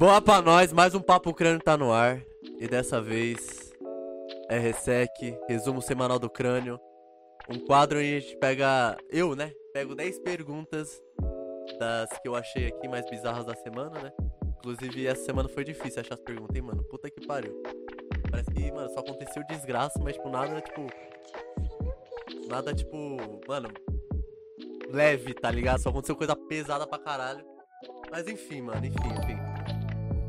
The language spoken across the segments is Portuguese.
Boa pra nós, mais um Papo Crânio tá no ar. E dessa vez é Resec, resumo semanal do crânio. Um quadro onde a gente pega. Eu, né? Pego 10 perguntas das que eu achei aqui mais bizarras da semana, né? Inclusive, essa semana foi difícil achar as perguntas, hein, mano? Puta que pariu. Parece que, mano, só aconteceu desgraça, mas, tipo, nada, tipo. Nada, tipo. Mano. Leve, tá ligado? Só aconteceu coisa pesada pra caralho. Mas enfim, mano, enfim, enfim.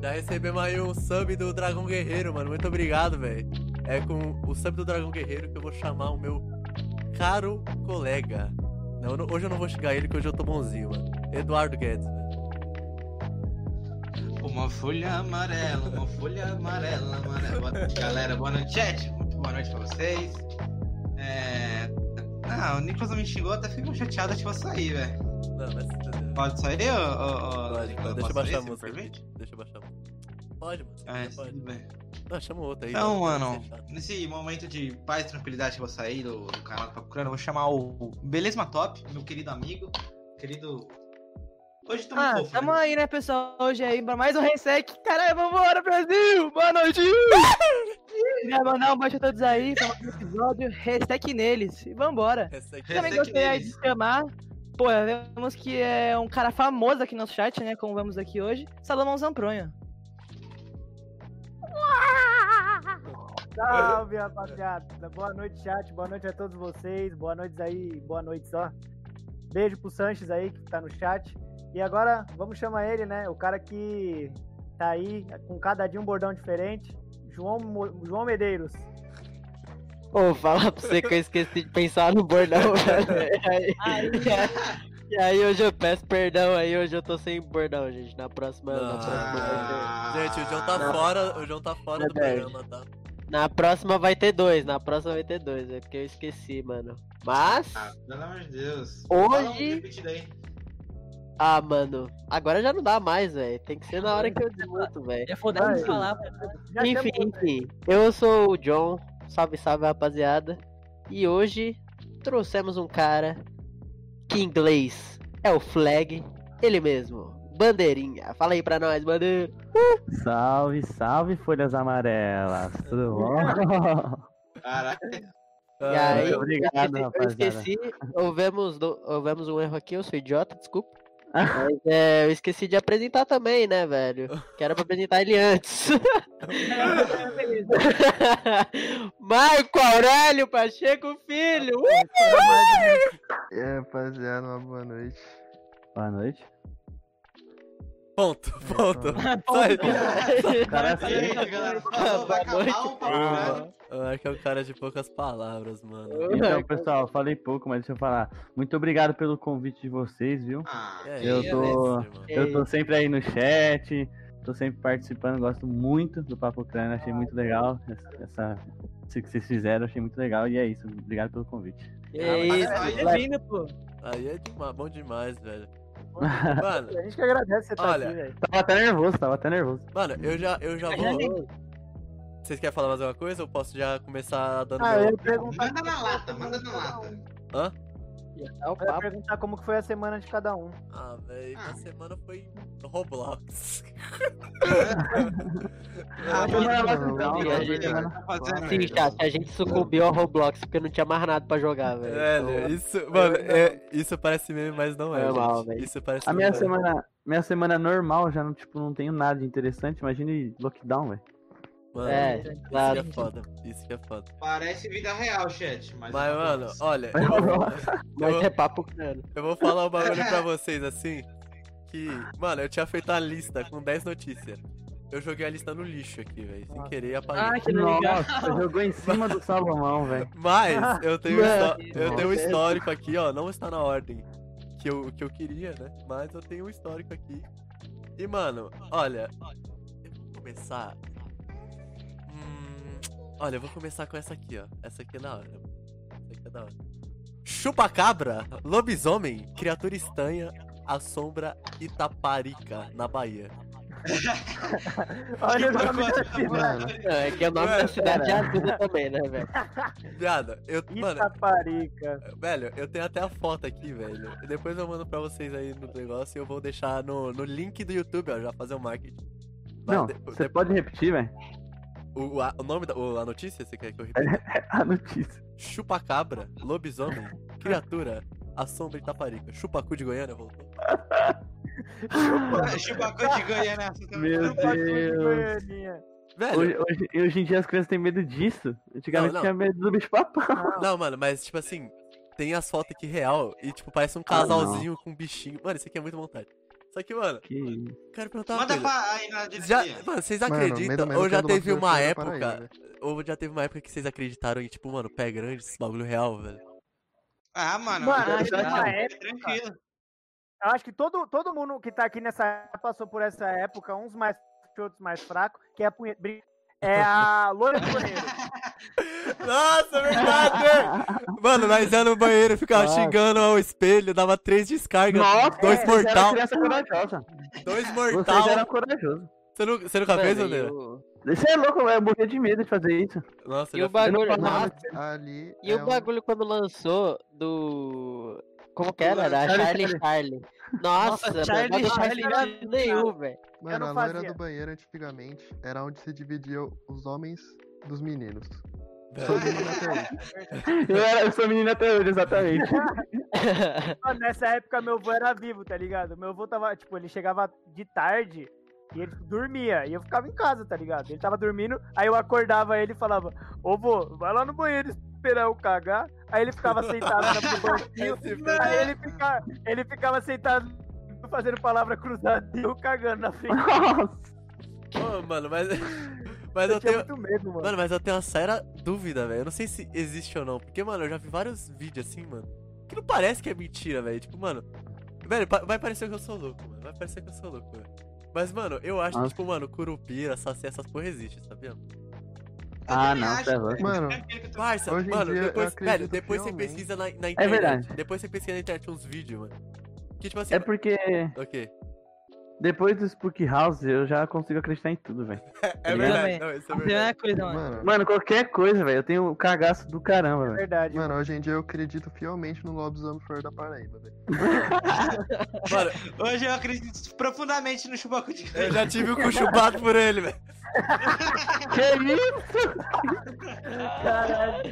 Já recebemos aí um sub do Dragão Guerreiro, mano. Muito obrigado, velho. É com o sub do Dragão Guerreiro que eu vou chamar o meu caro colega. Não, não- hoje eu não vou xingar ele, que hoje eu tô bonzinho, mano. Eduardo Guedes, velho. Uma folha amarela, uma folha amarela, amarela. Boa noite, galera. Boa noite, chat. Muito boa noite pra vocês. É... Ah, o Nicolas me xingou, até fico chateado de você sair, velho. Não, mas. Pode sair, ô, ô, ô, Pode, Nicolas? pode. Deixa eu baixar a sair, música. Deixa eu baixar a música. Pode, mano. Ah, pode. tudo bem. Não, chama outro aí. Então, mano, nesse momento de paz e tranquilidade que eu vou sair do, do canal do Papo eu vou chamar o Beleza Top, meu querido amigo, querido... Hoje tamo Ah, fofo, tamo né? aí, né, pessoal? Hoje aí pra mais um Resec. Caralho, vambora, Brasil! Boa noite! Queria mandar um beijo a todos aí pra mais um episódio. Resec neles. E vambora. Aqui Também gostaria neles. de chamar. Pô, vemos que é um cara famoso aqui no nosso chat, né? Como vemos aqui hoje. Salomão Zampronha. Salve, rapaziada. Boa noite, chat. Boa noite a todos vocês. Boa noite aí. Boa noite só. Beijo pro Sanches aí, que tá no chat. E agora, vamos chamar ele, né? O cara que tá aí com cada dia um bordão diferente. João, Mo- João Medeiros. Ô, fala pra você que eu esqueci de pensar no bordão, velho. E aí, e aí hoje eu peço perdão aí, hoje eu tô sem bordão, gente. Na próxima. Na Não. próxima, Ah, Gente, o João tá Não. fora, o João tá fora do Verdade. programa, tá? Na próxima vai ter dois, na próxima vai ter dois, é porque eu esqueci, mano. Mas. Ah, pelo amor de Deus. Hoje-. Ah, mano. Agora já não dá mais, velho. Tem que ser na hora que eu desmuto, velho. É foda de falar. Já Enfim, enfim. Eu sou o John. Salve, salve, rapaziada. E hoje trouxemos um cara que em inglês é o Flag, ele mesmo. Bandeirinha. Fala aí pra nós, bandeira. Salve, salve, folhas amarelas. Tudo bom? Caraca. E aí, obrigado, eu rapaziada. esqueci, houvemos, houvemos um erro aqui, eu sou idiota, desculpa. Mas é, eu esqueci de apresentar também, né, velho? Que era pra apresentar ele antes. Marco Aurélio Pacheco Filho! Uh! E aí, rapaziada, uma boa noite. Boa noite. Ponto, ponto. Só isso. Cara, assim, galera, falou, vai Boa acabar o papo crânio. Eu acho que é um cara de poucas palavras, mano. então, pessoal, falei pouco, mas deixa eu falar. Muito obrigado pelo convite de vocês, viu? Ah, É Eu isso, tô-. Eu tô sempre aí no chat, tô sempre participando, gosto muito do Papo Crânio, achei muito legal essa, essa- isso que vocês fizeram, achei muito legal e é isso. Obrigado pelo convite. É isso, Bem-vindo, pô. Aí é demais, bom demais, velho. Mano, A gente que agradece você estar Olha, aqui, velho. Tava até nervoso, tava até nervoso. mano, eu já, eu já vou. Vocês querem falar mais alguma coisa ou posso já começar dando Ah, eu meu... perguntar. Manda na lata, manda na lata. Hã? É o Eu ia perguntar como que foi a semana de cada um. Ah, velho, Ah. essa semana foi Roblox. Ah, tá Sim, chat, a gente sucumbiu ao Roblox porque não tinha mais nada pra jogar, velho. Velho, Então, isso, mano, é, isso parece meme, mas não é. Foi mal, gente. velho. Isso parece A minha semana, minha semana normal já não, tipo, não tenho nada de interessante, imagine lockdown, velho. Mano, É, isso claro. que é foda. Isso que é foda. Parece vida real, chat. Mas, Mas, mano, olha, Mas vou- é papo crânio. eu vou falar um bagulho pra vocês assim. Que, mano, eu tinha feito a lista com 10 notícias. Eu joguei a lista no lixo aqui, velho. Sem querer apaguei. Ah, que legal. Nossa, jogou em cima do Salomão, velho. Mas eu tenho, eu tenho um histórico aqui, ó. Não está na ordem que eu, que eu queria, né? Mas eu tenho um histórico aqui. E, mano, olha, eu vou começar. Olha, eu vou começar com essa aqui, ó. Essa aqui é da hora. Essa aqui é da hora. Chupacabra, lobisomem, criatura estranha, assombra Itaparica, na Bahia. Olha o nome da cidade. Não, é que o nome Mano. da cidade é ajuda também, né, velho? Viado, eu, mano, Itaparica. velho, eu tenho até a foto aqui, velho. Depois eu mando pra vocês aí no negócio e eu vou deixar no, no link do YouTube, ó, já fazer o marketing. Mas Não, de- você de- pode repetir, velho? O, a- o nome da o- a notícia, você quer que eu repita? A notícia. Chupacabra, lobisomem, criatura, a sombra de Taparica. Chupacu de Goiânia voltou. Chupacu de Goiânia. tá Meu de Deus. Goianinha. Velho, Hoje, hoje, hoje em dia as crianças têm medo disso. Antigamente Não, não. tinha medo do bicho papão. não, mano, mas tipo assim, tem as fotos aqui real e tipo, parece um Ah, não. casalzinho com um bichinho. Mano, isso aqui é muito vontade. Só que, mano, Que... quero perguntar uma Manda coisa. pra aí na Já, mano, vocês Mano, acreditam? medo ou já teve uma época. Paraíba. Ou já teve uma época que vocês acreditaram em, tipo, mano, pé grande, esse bagulho real, velho. Ah, mano. Mano, acho que eu- uma época- Tranquilo. Eu acho que todo, todo mundo que tá aqui nessa época passou por essa época, uns mais outros mais fracos, que é a punheta. É a loira do banheiro. Nossa, é verdade! mano, nós ia no banheiro, ficava Nossa. xingando ao espelho, dava três descargas, Nossa, dois eram mortal. criança corajosa. Dois Vocês mortal. eram corajosos. Você, nu- você nunca fez, Mano, André? Você é louco, velho. Eu morria de medo de fazer isso. Nossa, E o bagulho. falo Nossa, ali. e é o um- bagulho quando lançou do. Como que era? Da Charlie Charlie Charlie. Nossa, Nossa, Charlie bagulho não Charlie, sentido nenhum, velho. Mano, não a loira do banheiro antigamente era onde se dividia os homens dos meninos. Velho. Sou menino até hoje. Eu, era, eu sou menino até hoje, exatamente. Mano, nessa época meu avô era vivo, tá ligado? Meu avô tava, tipo, ele chegava de tarde e ele dormia. E eu ficava em casa, tá ligado? Ele tava dormindo, aí eu acordava ele e falava, ô vô, vai lá no banheiro esperar eu cagar. Aí ele ficava sentado no banquinho, aí ele, fica, ele ficava sentado fazendo palavra cruzada e eu cagando na frente. Nossa. Ô, mano, mas. Mas Eu eu tenho. muito medo, mano. Mano, mas eu tenho uma séria dúvida, velho. Eu não sei se existe ou não. Porque, mano, eu já vi vários vídeos assim, mano. Que não parece que é mentira, velho. Tipo, mano. Velho, vai parecer que eu sou louco, mano. Vai parecer que eu sou louco, velho. Mas, mano, eu acho que, tipo, mano, curupira, saci, essas porra existem, sabia? Ah, não, acho, você é louco. Mano, Parça, Hoje em mano, depois, velho, depois você pesquisa na, na internet. verdade. Depois você pesquisa na internet uns vídeos, mano. Que, tipo assim. É porque Ok. Depois do Spook House eu já consigo acreditar em tudo, velho. É ligado? verdade, não, isso é verdade. primeira coisa, mano. mano, Mano, qualquer coisa, velho. Eu tenho um cagaço do caramba, velho. Verdade. mano, hoje em dia eu acredito fielmente no lobisomem flor da Paraíba, velho. Mano, Hoje eu acredito profundamente no Chupacu de eu já tive o cu chupado por ele, velho. Que isso? Caralho.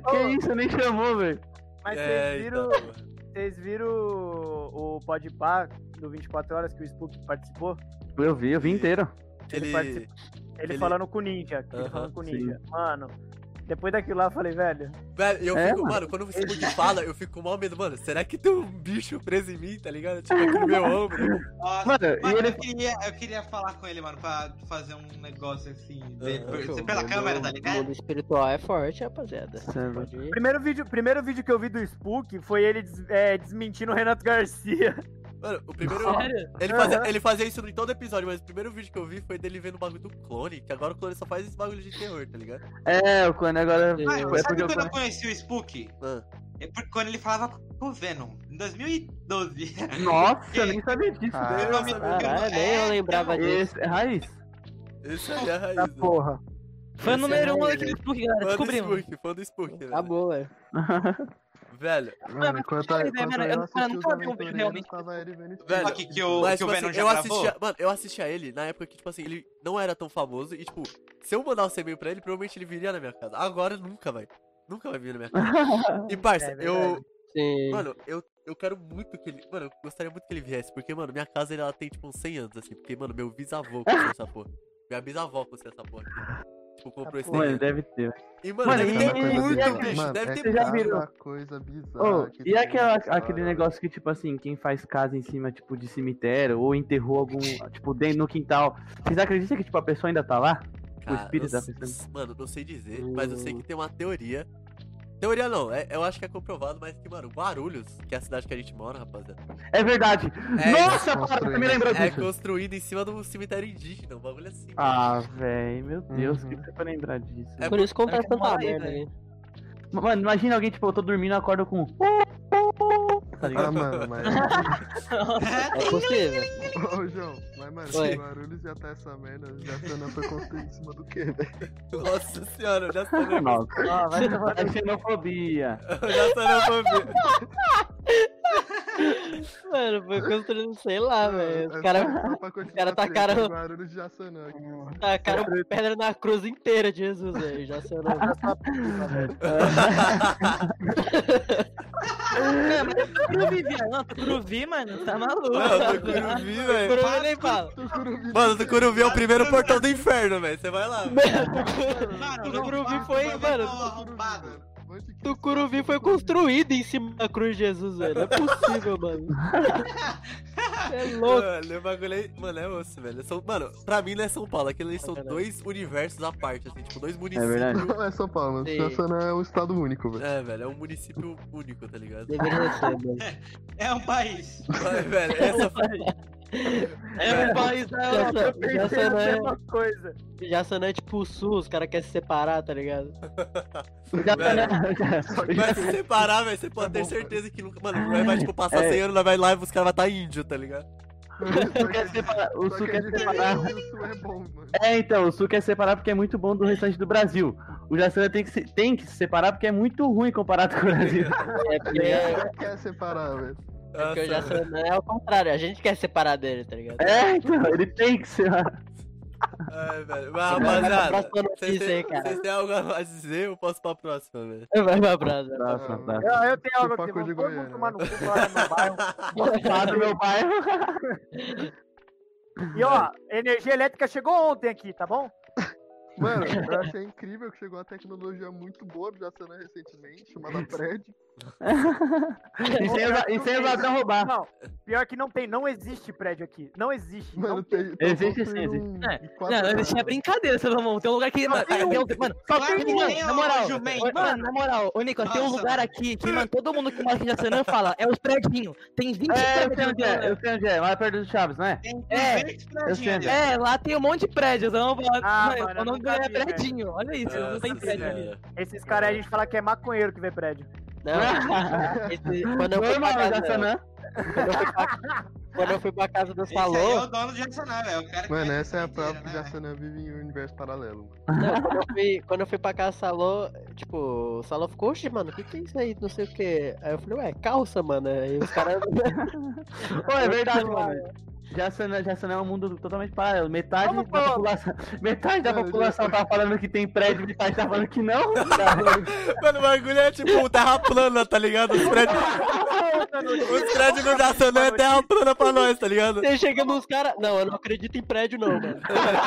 Que isso? Nem chamou, velho. Mas É, vocês viram, então. Vocês viram o Podpah do 24 Horas que o Spook participou? Eu vi, eu vi inteiro. Ele Ele. Ele, Ele- falando com o Ninja. Ele falando com o sim. Ninja. Mano, depois daquilo lá eu falei, velho. Velho, eu É, fico, mano. mano, quando você muito fala, eu fico com mal medo, mano. Será que tem um bicho preso em mim, tá ligado? Tipo, aqui no meu ombro. Nossa, Mano, mano, e ele. eu, queria, eu queria falar com ele, mano, pra fazer um negócio assim. Aham. por- pela câmera, tá O ligado? mundo espiritual é forte, rapaziada. Primeiro vídeo, primeiro vídeo que eu vi do Spook foi ele des- é, desmentindo o Renato Garcia. Mano, o primeiro. Sério? Ele fazia, ele fazia isso em todo episódio, mas o primeiro vídeo que eu vi foi dele vendo o bagulho do clone, que agora o clone só faz esse bagulho de terror, tá ligado? É, o Cone agora. Ah, Ah, é sabe quando eu Cone. conheci o Spook? Ah. É porque quando ele falava com o Venom, em 2012. Nossa, eu nem sabia disso. Ah. Eu não Caralho, nem eu É, lembrava então, disso. Esse é raiz. Esse aí é a raiz. Da né? porra. Foi o Esse número é um do Spook, galera. Fã do Descobrimos. Spook, fã do Spook, velho. Acabou, velho. Velho, Mano, enquanto, Velho, enquanto mano, eu eu não- eu os nunca vi um vídeo realmente tava ele vendo isso. velho. Só que, que o, mas, que tipo o Venom assim, já eu assistia, mano, eu assistia ele na época que, tipo assim, ele não era tão famoso e, tipo, se eu mandasse e-mail pra ele, provavelmente ele viria na minha casa. Agora nunca vai. Nunca vai vir na minha casa. E, parça, É eu. Sim. Mano, eu, eu quero muito que ele. Mano, eu gostaria muito que ele viesse, porque, mano, minha casa ela tem, tipo, uns 100 anos, assim. Porque, mano, meu bisavô construiu essa porra. Minha bisavó construiu essa porra. Tipo, comprou esse Mano, deve ter. E, mano, Mano, deve e- ter e- muito e- bicho. Mano, deve é ter já cada coisa bizarra. Oh, que e aquela, nessa aquele negócio que, tipo assim, quem faz casa em cima, tipo, de cemitério, ou enterrou algum, tipo, dentro no quintal. Vocês acreditam que, tipo, a pessoa ainda tá lá? O Cara, espírito não da pessoa. Mano, não sei dizer, mas eu sei que tem uma teoria. Teoria não, é, eu acho que é comprovado, mas que, mano, Guarulhos, que é a cidade que a gente mora, rapaziada, É verdade! É, Nossa, construído. para, você me lembrou é disso. construído em cima do cemitério indígena, um bagulho assim. Ah, velho, meu Deus, Uhum. que você foi lembrar disso? É Por isso acontece é que eu tanta aí, merda velho. aí. Mano, imagina alguém, tipo, eu tô dormindo, eu acordo com. Tá ligado? Ah, mano, mas. É possível. Ô, João, mas, mano, Oi. se Guarulhos já tá essa merda, já Sana foi construído em cima do quê, velho? Nossa senhora, eu já tô nervoso. Nossa, Ah, vai tomar é xenofobia. Eu já tô nervoso. Mano, foi construindo, sei lá, velho. Os É caras continuar cara a tá treta, cara- Guarulhos de Jaçanã aqui. tacaram pedra na cruz inteira de Jesus, velho. O mas eu tô Curuvi, viado. Não, tô Curuvi, mano. Tá maluco. Não, Tucuruvi, velho. Curuvi nem fala. Mano, Tucuruvi é o primeiro portão do inferno, velho. Você vai lá. Mano, Tucuruvi não foi, mano, arrombado. Tucuruvi foi construído em cima da cruz de Jesus, velho. Não é possível, mano. É louco. Mano, o bagulho é... Mano, é osso, velho. São... Mano, pra mim não é São Paulo. Ali são dois universos à parte, assim. Tipo, dois É municípios. verdade. Não é São Paulo, mano. Jaçanã é um estado único, velho. É, velho, é um município único, tá ligado? Deveria ser, mano. É um país. Mas, velho, essa foi... É um país da Europa. Pensei já, a não é, mesma coisa. já não é tipo o Sul, os caras querem se separar, tá ligado? Já tá, né? Vai se separar, velho. Você pode ter certeza que nunca. Mano, nós vai, tipo, passar É. 100 anos, vai lá e os caras vai estar índio, tá ligado? O Sul quer separar. O Sul quer separar. é o Sul é bom, mano. É, então, o Sul quer separar porque é muito bom do restante do Brasil. O Jaçanã tem que se, tem que se separar porque é muito ruim comparado com o Brasil. É porque, Ninguém é quer separar, velho. Porque o Jaçanã é o contrário, a gente quer separar dele, tá ligado? É, então, ele tem que ser. Ai, velho. Mas, rapaziada, próxima vocês têm, algo a dizer? Eu posso pra próxima, velho. Vai pra próxima. Ah, próximo. Eu, eu tenho algo aqui, vamos todo mundo tomar né? no cu lá no meu bairro. Lá meu bairro. E ó, energia elétrica chegou ontem aqui, tá bom? Mano, eu achei incrível que chegou uma tecnologia muito boa do Jaçanã recentemente, chamada prédio. E sem, ladrão roubar. Não, pior que não tem, não existe prédio aqui. Não existe. Mano, não tem. Existe sim, existe. um- É, Não, isso é brincadeira, Salomão. Tem um lugar que. Mano, tem um. tem mano, Só tem um. tem, na moral, mano, na moral, ô Nicolas, tem um lugar mano. aqui que, mano, todo mundo que mora aqui em Jaçanã fala, é os predinhos. Tem 20 É, eu sei prédios. onde é, eu sei onde é, lá perto do Chaves, não é? Tem É, 200 eu prédios sei. ali. É, lá tem um monte de prédios. Não, Ah, mano, mano, eu o nome nunca é predinho. Olha isso, não tem prédio ali. Esses caras aí a gente fala que é maconheiro que vê prédio. Não, esse- quando eu fui pra casa, Jaçanã. quando eu fui pra, quando eu fui pra casa do Esse aí é Salô, o dono de Jaçanã, velho. O cara que Mano, essa é a prova que né, o velho? Jaçanã vive em um universo paralelo. não, quando, eu fui, quando eu fui pra casa do Salô, tipo, o Salô ficou, oxe, mano, o que que é isso aí, não sei o que. Aí eu falei, ué, calça, mano. Aí os caras... Pô, é verdade, mano. Jaçanã, Jaçanã é um mundo totalmente paralelo. Metade Vamos da população. Metade da população tá falando que tem prédio, metade tá falando que não. Mano, o bagulho é tipo terra plana, tá ligado? Os prédios, os prédios no Jaçanã é terra plana pra nós, tá ligado? Você chega nos caras. Não, eu não acredito em prédio, não, mano.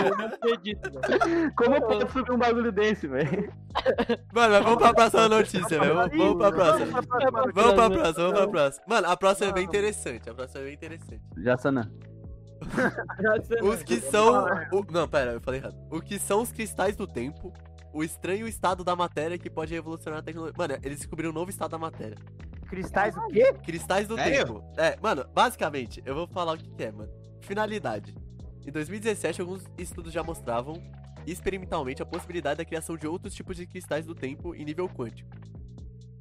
Eu não acredito, mano. Como pode subir um bagulho desse, velho? Mano, mas vamos pra próxima notícia, velho. Vamos, vamos pra próxima. Vamos pra próxima Vamos pra Não. próxima, vamos pra próxima. Mano, a próxima é bem interessante. A próxima é bem interessante. Jaçanã. Os que são. o- Não, pera, eu falei errado. O que são os cristais do tempo? O estranho estado da matéria que pode revolucionar a tecnologia. Mano, eles descobriram um novo estado da matéria. Cristais o quê? Cristais do Sério? tempo. É, mano, basicamente, eu vou falar o que, que é, mano. Finalidade. Em 2017, alguns estudos já mostravam experimentalmente a possibilidade da criação de outros tipos de cristais do tempo em nível quântico.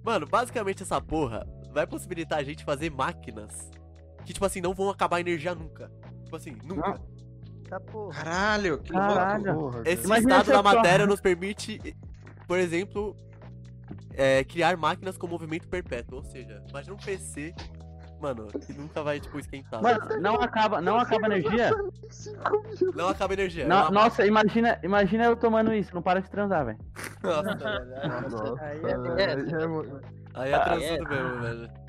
Mano, basicamente essa porra vai possibilitar a gente fazer máquinas que, tipo assim, não vão acabar a energia nunca. Tipo assim, nunca. Tá porra. Caralho, que Caralho. louco. Porra, Esse Imagina estado da matéria nos permite, por exemplo, é, criar máquinas com movimento perpétuo. Ou seja, imagina um PC, mano, que nunca vai, tipo, esquentar. Mano, não acaba, não acaba energia? Não acaba energia. é No- uma nossa, imagina, imagina eu tomando isso, não para de transar, velho. Nossa, Nossa, Aí aí é- é mo- aí é Ah, transudo mesmo, velho.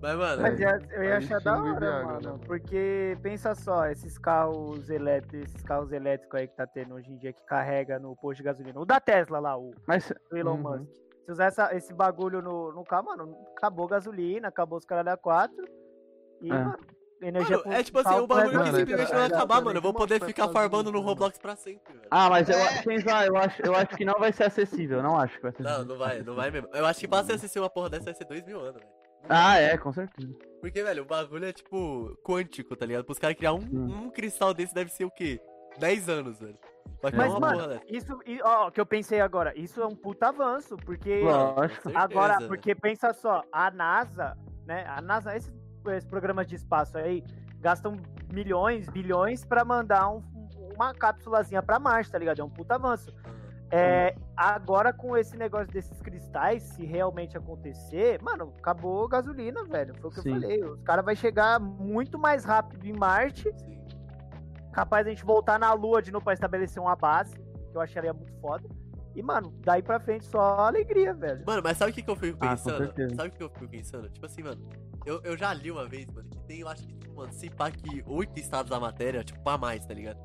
Mas, mano, Mas ia- eu ia achar da hora, Viagra, mano. né? Porque pensa só, esses carros elétricos, esses carros elétricos aí que tá tendo hoje em dia que carrega no posto de gasolina. O da Tesla lá, o Mas, do Elon Uhum. Musk. Se usar essa- esse bagulho no, no carro, mano, acabou a gasolina, acabou os caras da 4. E, É. mano, energia mano, é tipo assim, um bagulho que simplesmente não vai acabar, mano. Eu vou poder ficar farmando no isso, Roblox pra sempre, velho. ah, mas eu, É. eu acho, eu acho que não vai ser acessível, não acho que vai ser Não, acessível. não vai, não vai mesmo. Eu acho que pra você assistir uma porra dessa vai ser dois mil anos, velho. Ah, é, com certeza. Porque, velho, o bagulho é tipo quântico, tá ligado? Pros caras criar um, um cristal desse deve ser o quê? 10 anos, velho. Mas, uma mano, porra dessa. Isso, ó, que eu pensei agora, isso é um puta avanço, porque Lógico. Agora, certeza, porque pensa só, a NASA né? A NASA, esses, esses programas de espaço aí gastam milhões, bilhões pra mandar um- uma cápsulazinha pra Marte, tá ligado? É um puta avanço. É, agora com esse negócio desses cristais, se realmente acontecer, mano, acabou a gasolina, velho. Foi o que Sim. eu falei. Os caras vão chegar muito mais rápido em Marte. Sim. Capaz a gente voltar na Lua de novo pra estabelecer uma base, que eu acharia muito foda. E, mano, daí pra frente só alegria, velho. Mano, mas sabe o que, que eu fico Ah, pensando? certeza. sabe o que eu fico pensando? Tipo assim, mano, eu, eu já li uma vez, mano, que tem, eu acho que, tipo, mano, se pá que oito estados da matéria, tipo, pra mais, tá ligado?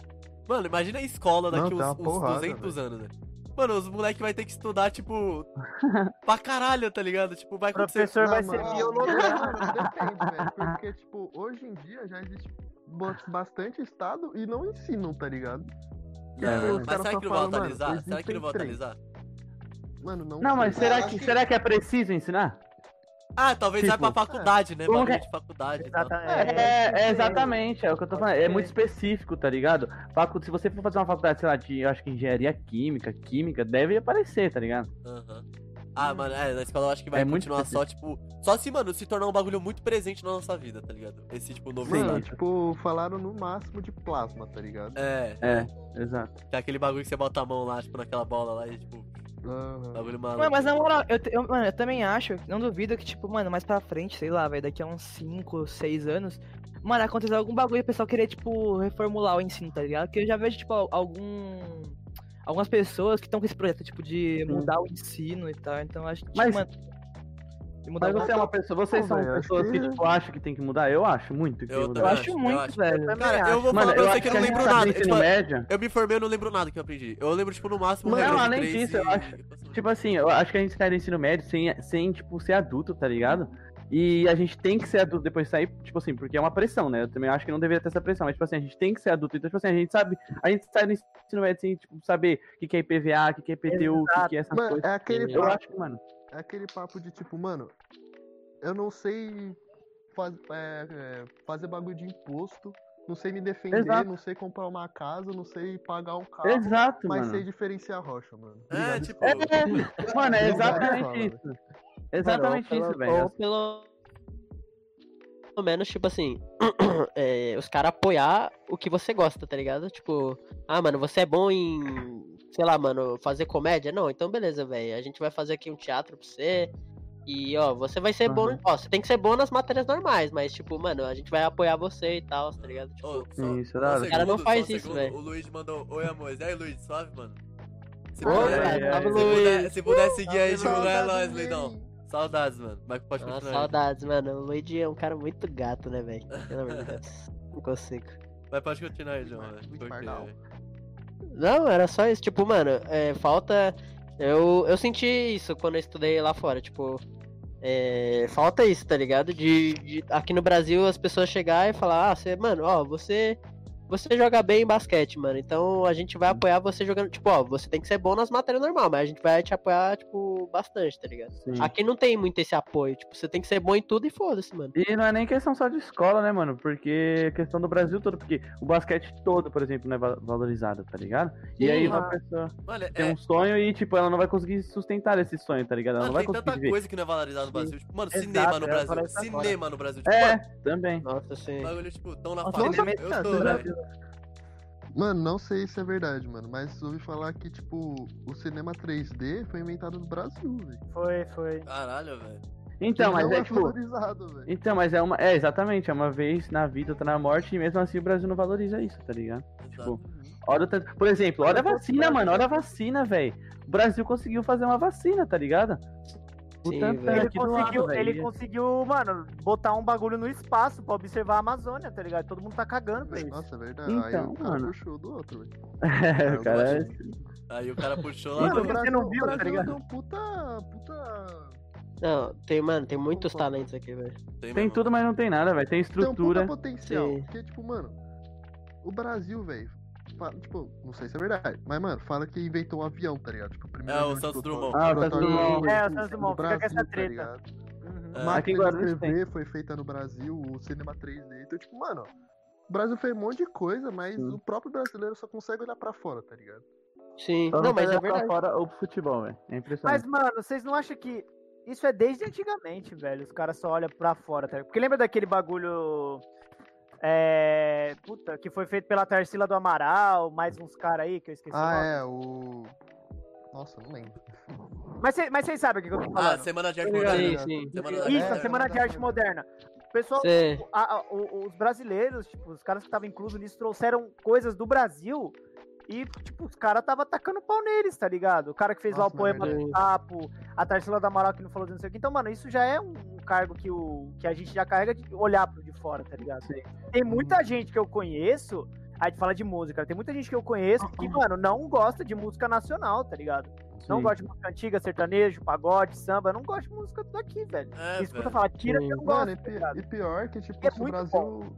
Mano, imagina a escola Não, daqui tem uns, uma uns porrada, 200 anos, né? Mano, os moleques vai ter que estudar, tipo, pra caralho, tá ligado? Tipo, vai O acontecer... professor vai ser mano, depende, velho. Porque, tipo, hoje em dia já existe bastante estado e não ensinam, tá ligado? É, os mas será só que não vai atualizar? Será que não vai atualizar? Mano, não Não, mas será que- será que é preciso ensinar? Ah, talvez vai Tipo, pra faculdade, né? Bagulho que- de faculdade e tal. Exatamente. É, é exatamente, é o que eu tô falando. É muito específico, tá ligado? Facu- Se você for fazer uma faculdade, sei lá, de eu acho que engenharia química, química, deve aparecer, tá ligado? Aham. Ah, mano, é, na escola eu acho que vai É muito continuar só, tipo. Só se, mano, se tornar um bagulho muito presente na nossa vida, tá ligado? Esse, tipo, novo estado. tipo, falaram no máximo de plasma, tá ligado? É, É, exato. que é aquele bagulho que você bota a mão lá, tipo, naquela bola lá e, tipo, Maluco. Mano, mas na moral, eu, eu- mano, eu também acho, não duvido que, tipo, mano, mais pra frente, sei lá, velho, daqui a uns 5, 6 anos, mano, acontecer algum bagulho e o pessoal querer, tipo, reformular o ensino, tá ligado? Porque eu já vejo, tipo, al- algum. Algumas pessoas que estão com esse projeto, tipo, de mudar o ensino e tal. Então acho que, tipo, Mas- mano. De mudar Mas você é uma pessoa, vocês são velho, pessoas que, que- tipo, acham que tem que mudar? Eu acho muito que Eu Eu mudar. também acho eu muito, acho. velho. Cara, eu vou Mano, falar pra eu você que eu não lembro nada. ensino Tipo, médio. eu me formei, eu não lembro nada que eu aprendi. Eu lembro, tipo, no máximo, Mano, de além disso, eu e- acho- Tipo assim, eu acho que a gente sai do ensino médio sem, sem, tipo, ser adulto, tá ligado? E a gente tem que ser adulto depois de sair, tipo assim, porque é uma pressão, né? Eu também acho que não deveria ter essa pressão, mas, tipo assim, a gente tem que ser adulto. Então, tipo assim, a gente sabe, a gente sai do ensino médio sem, tipo, saber o que que é IPVA, o que que é IPTU, o que que é essas Mano, coisas. é aquele Eu acho que, mano, é aquele papo de tipo, mano, eu não sei faz- é, é, fazer bagulho de imposto, não sei me defender, Exato. não sei comprar uma casa, não sei pagar um carro, exato, mas mano. sei diferenciar rocha, mano. É, Obrigado, tipo. escola. Mano, é exatamente isso. Exatamente Mano, isso, pelo- velho. Ou pelo... pelo menos, tipo assim, é, os caras apoiar o que você gosta, tá ligado? Tipo, ah, mano, você é bom em, sei lá, mano, fazer comédia? Não, então beleza, velho. A gente vai fazer aqui um teatro pra você. E, ó, você vai ser bom. Aham. Ó, você tem que ser bom nas matérias normais, mas, tipo, mano, a gente vai apoiar você e tal, tá ligado? Tipo, isso é só da um hora. O cara não faz um isso, velho. O Luiz mandou, oi amor. E aí, Luiz, suave, mano? Se puder, é, se Luiz. puder, se puder seguir aí, divulgar é dele. Leidão. Saudades, mano. Mas pode ah, continuar. aí. saudades, mano. O Luigi é um cara muito gato, né, velho? Pelo amor de Deus. Não consigo. Mas pode continuar aí, João. Muito Porque- pardal. Não, era só isso. Tipo, mano, é, falta. Eu, eu senti isso quando eu estudei lá fora. Tipo, é, falta isso, tá ligado? De, de- aqui no Brasil as pessoas chegar e falar: Ah, você, mano, ó, você. Você joga bem em basquete, mano. Então a gente vai apoiar você jogando. Tipo, ó, você tem que ser bom nas matérias normais, mas a gente vai te apoiar, tipo, bastante, tá ligado? Sim. Aqui não tem muito esse apoio. Tipo, você tem que ser bom em tudo e foda-se, mano. E não é nem questão só de escola, né, mano? Porque é questão do Brasil todo, porque o basquete todo, por exemplo, não é va- valorizado, tá ligado? E Sim. aí uma pessoa Mano, tem é, um sonho e, tipo, ela não vai conseguir sustentar esse sonho, tá ligado? Ela mano, não vai tem conseguir tanta viver. coisa que não é valorizado no. Brasil. Tipo, mano, Exato, cinema no ia Brasil. isso agora. Cinema no Brasil. Tipo, É, mano, também. Nossa, sim. bagulho, tipo, tão na Nossa, cinema é Eu chato, tô, velho. Mano, não sei se é verdade, mano, mas ouvi falar que, tipo, o cinema 3D foi inventado no Brasil, velho. Foi, foi. Caralho, velho. Então, mas não é tipo. valorizado. Então, mas é uma. É, exatamente, é uma vez na vida, outra na morte, e mesmo assim o Brasil não valoriza isso, tá ligado? Exato. Olha o tanto- Por exemplo, olha a vacina, mano, olha a vacina, velho. O Brasil conseguiu fazer uma vacina, tá ligado? O Sim, tanto velho. Ele conseguiu, lado, ele conseguiu, mano, botar um bagulho no espaço pra observar a Amazônia, tá ligado? Todo mundo tá cagando pra isso. Nossa, é verdade. Então, Aí o cara mano. puxou do outro, velho. É, o cara é... Aí o cara puxou lá. Mano, você não viu, o tá ligado? deu puta. puta. Não, tem, mano, tem muitos talentos aqui, velho. Tem mesmo. tudo, mas não tem nada, velho. Tem Tem um puta estrutura. potencial. Sim. Porque, tipo, mano, o Brasil, velho. Fala- Tipo, não sei se é verdade, mas, mano, fala que inventou um avião, tá ligado? Tipo, o primeiro É, o Santos Dumont. Ah, o Santos Dumont. É, o Santos Dumont, fica com essa tá treta. ligado? Uhum. É. Máquina de escrever foi feita no Brasil, o cinema 3D. Então, tipo, mano, o Brasil fez um monte de coisa, mas Sim. o próprio brasileiro só consegue olhar pra fora, tá ligado? Sim. Só Não, mas pode é verdade. fora o futebol, velho. É Mas, impressionante. mano, vocês não acham que isso é desde antigamente, velho. Os caras só olham pra fora, tá? ligado? Porque lembra daquele bagulho. É. Puta, que foi feito pela Tarsila do Amaral, mais uns caras aí que eu esqueci. o. Ah, é, o. Nossa, eu não lembro. Mas cê- mas vocês sabem o que, que eu tô Ah, falando. Semana de Arte Sim, Moderna. sim. Semana da Isso, Arte a Semana de Arte Moderna. O pessoal, a- a- o- os brasileiros, tipo, os caras que estavam inclusos nisso trouxeram coisas do Brasil e, tipo, os caras estavam atacando pau neles, tá ligado? O cara que fez lá Nossa, o poema do sapo, a Tarsila da Amaral que não falou de não sei o que. Então, mano, isso já é um cargo que, o, que a gente já carrega de olhar pro de fora, tá ligado? Tem muita gente que eu conheço, a gente fala de música, tem muita gente que eu conheço que, mano, não gosta de música nacional, tá ligado? Não Sim. gosta de música antiga, sertanejo, pagode, samba, não gosto de música daqui, velho. É, Escuta velho. falar, tira que eu não gosto, Mano, e, tá e pior que, tipo, É se o Brasil.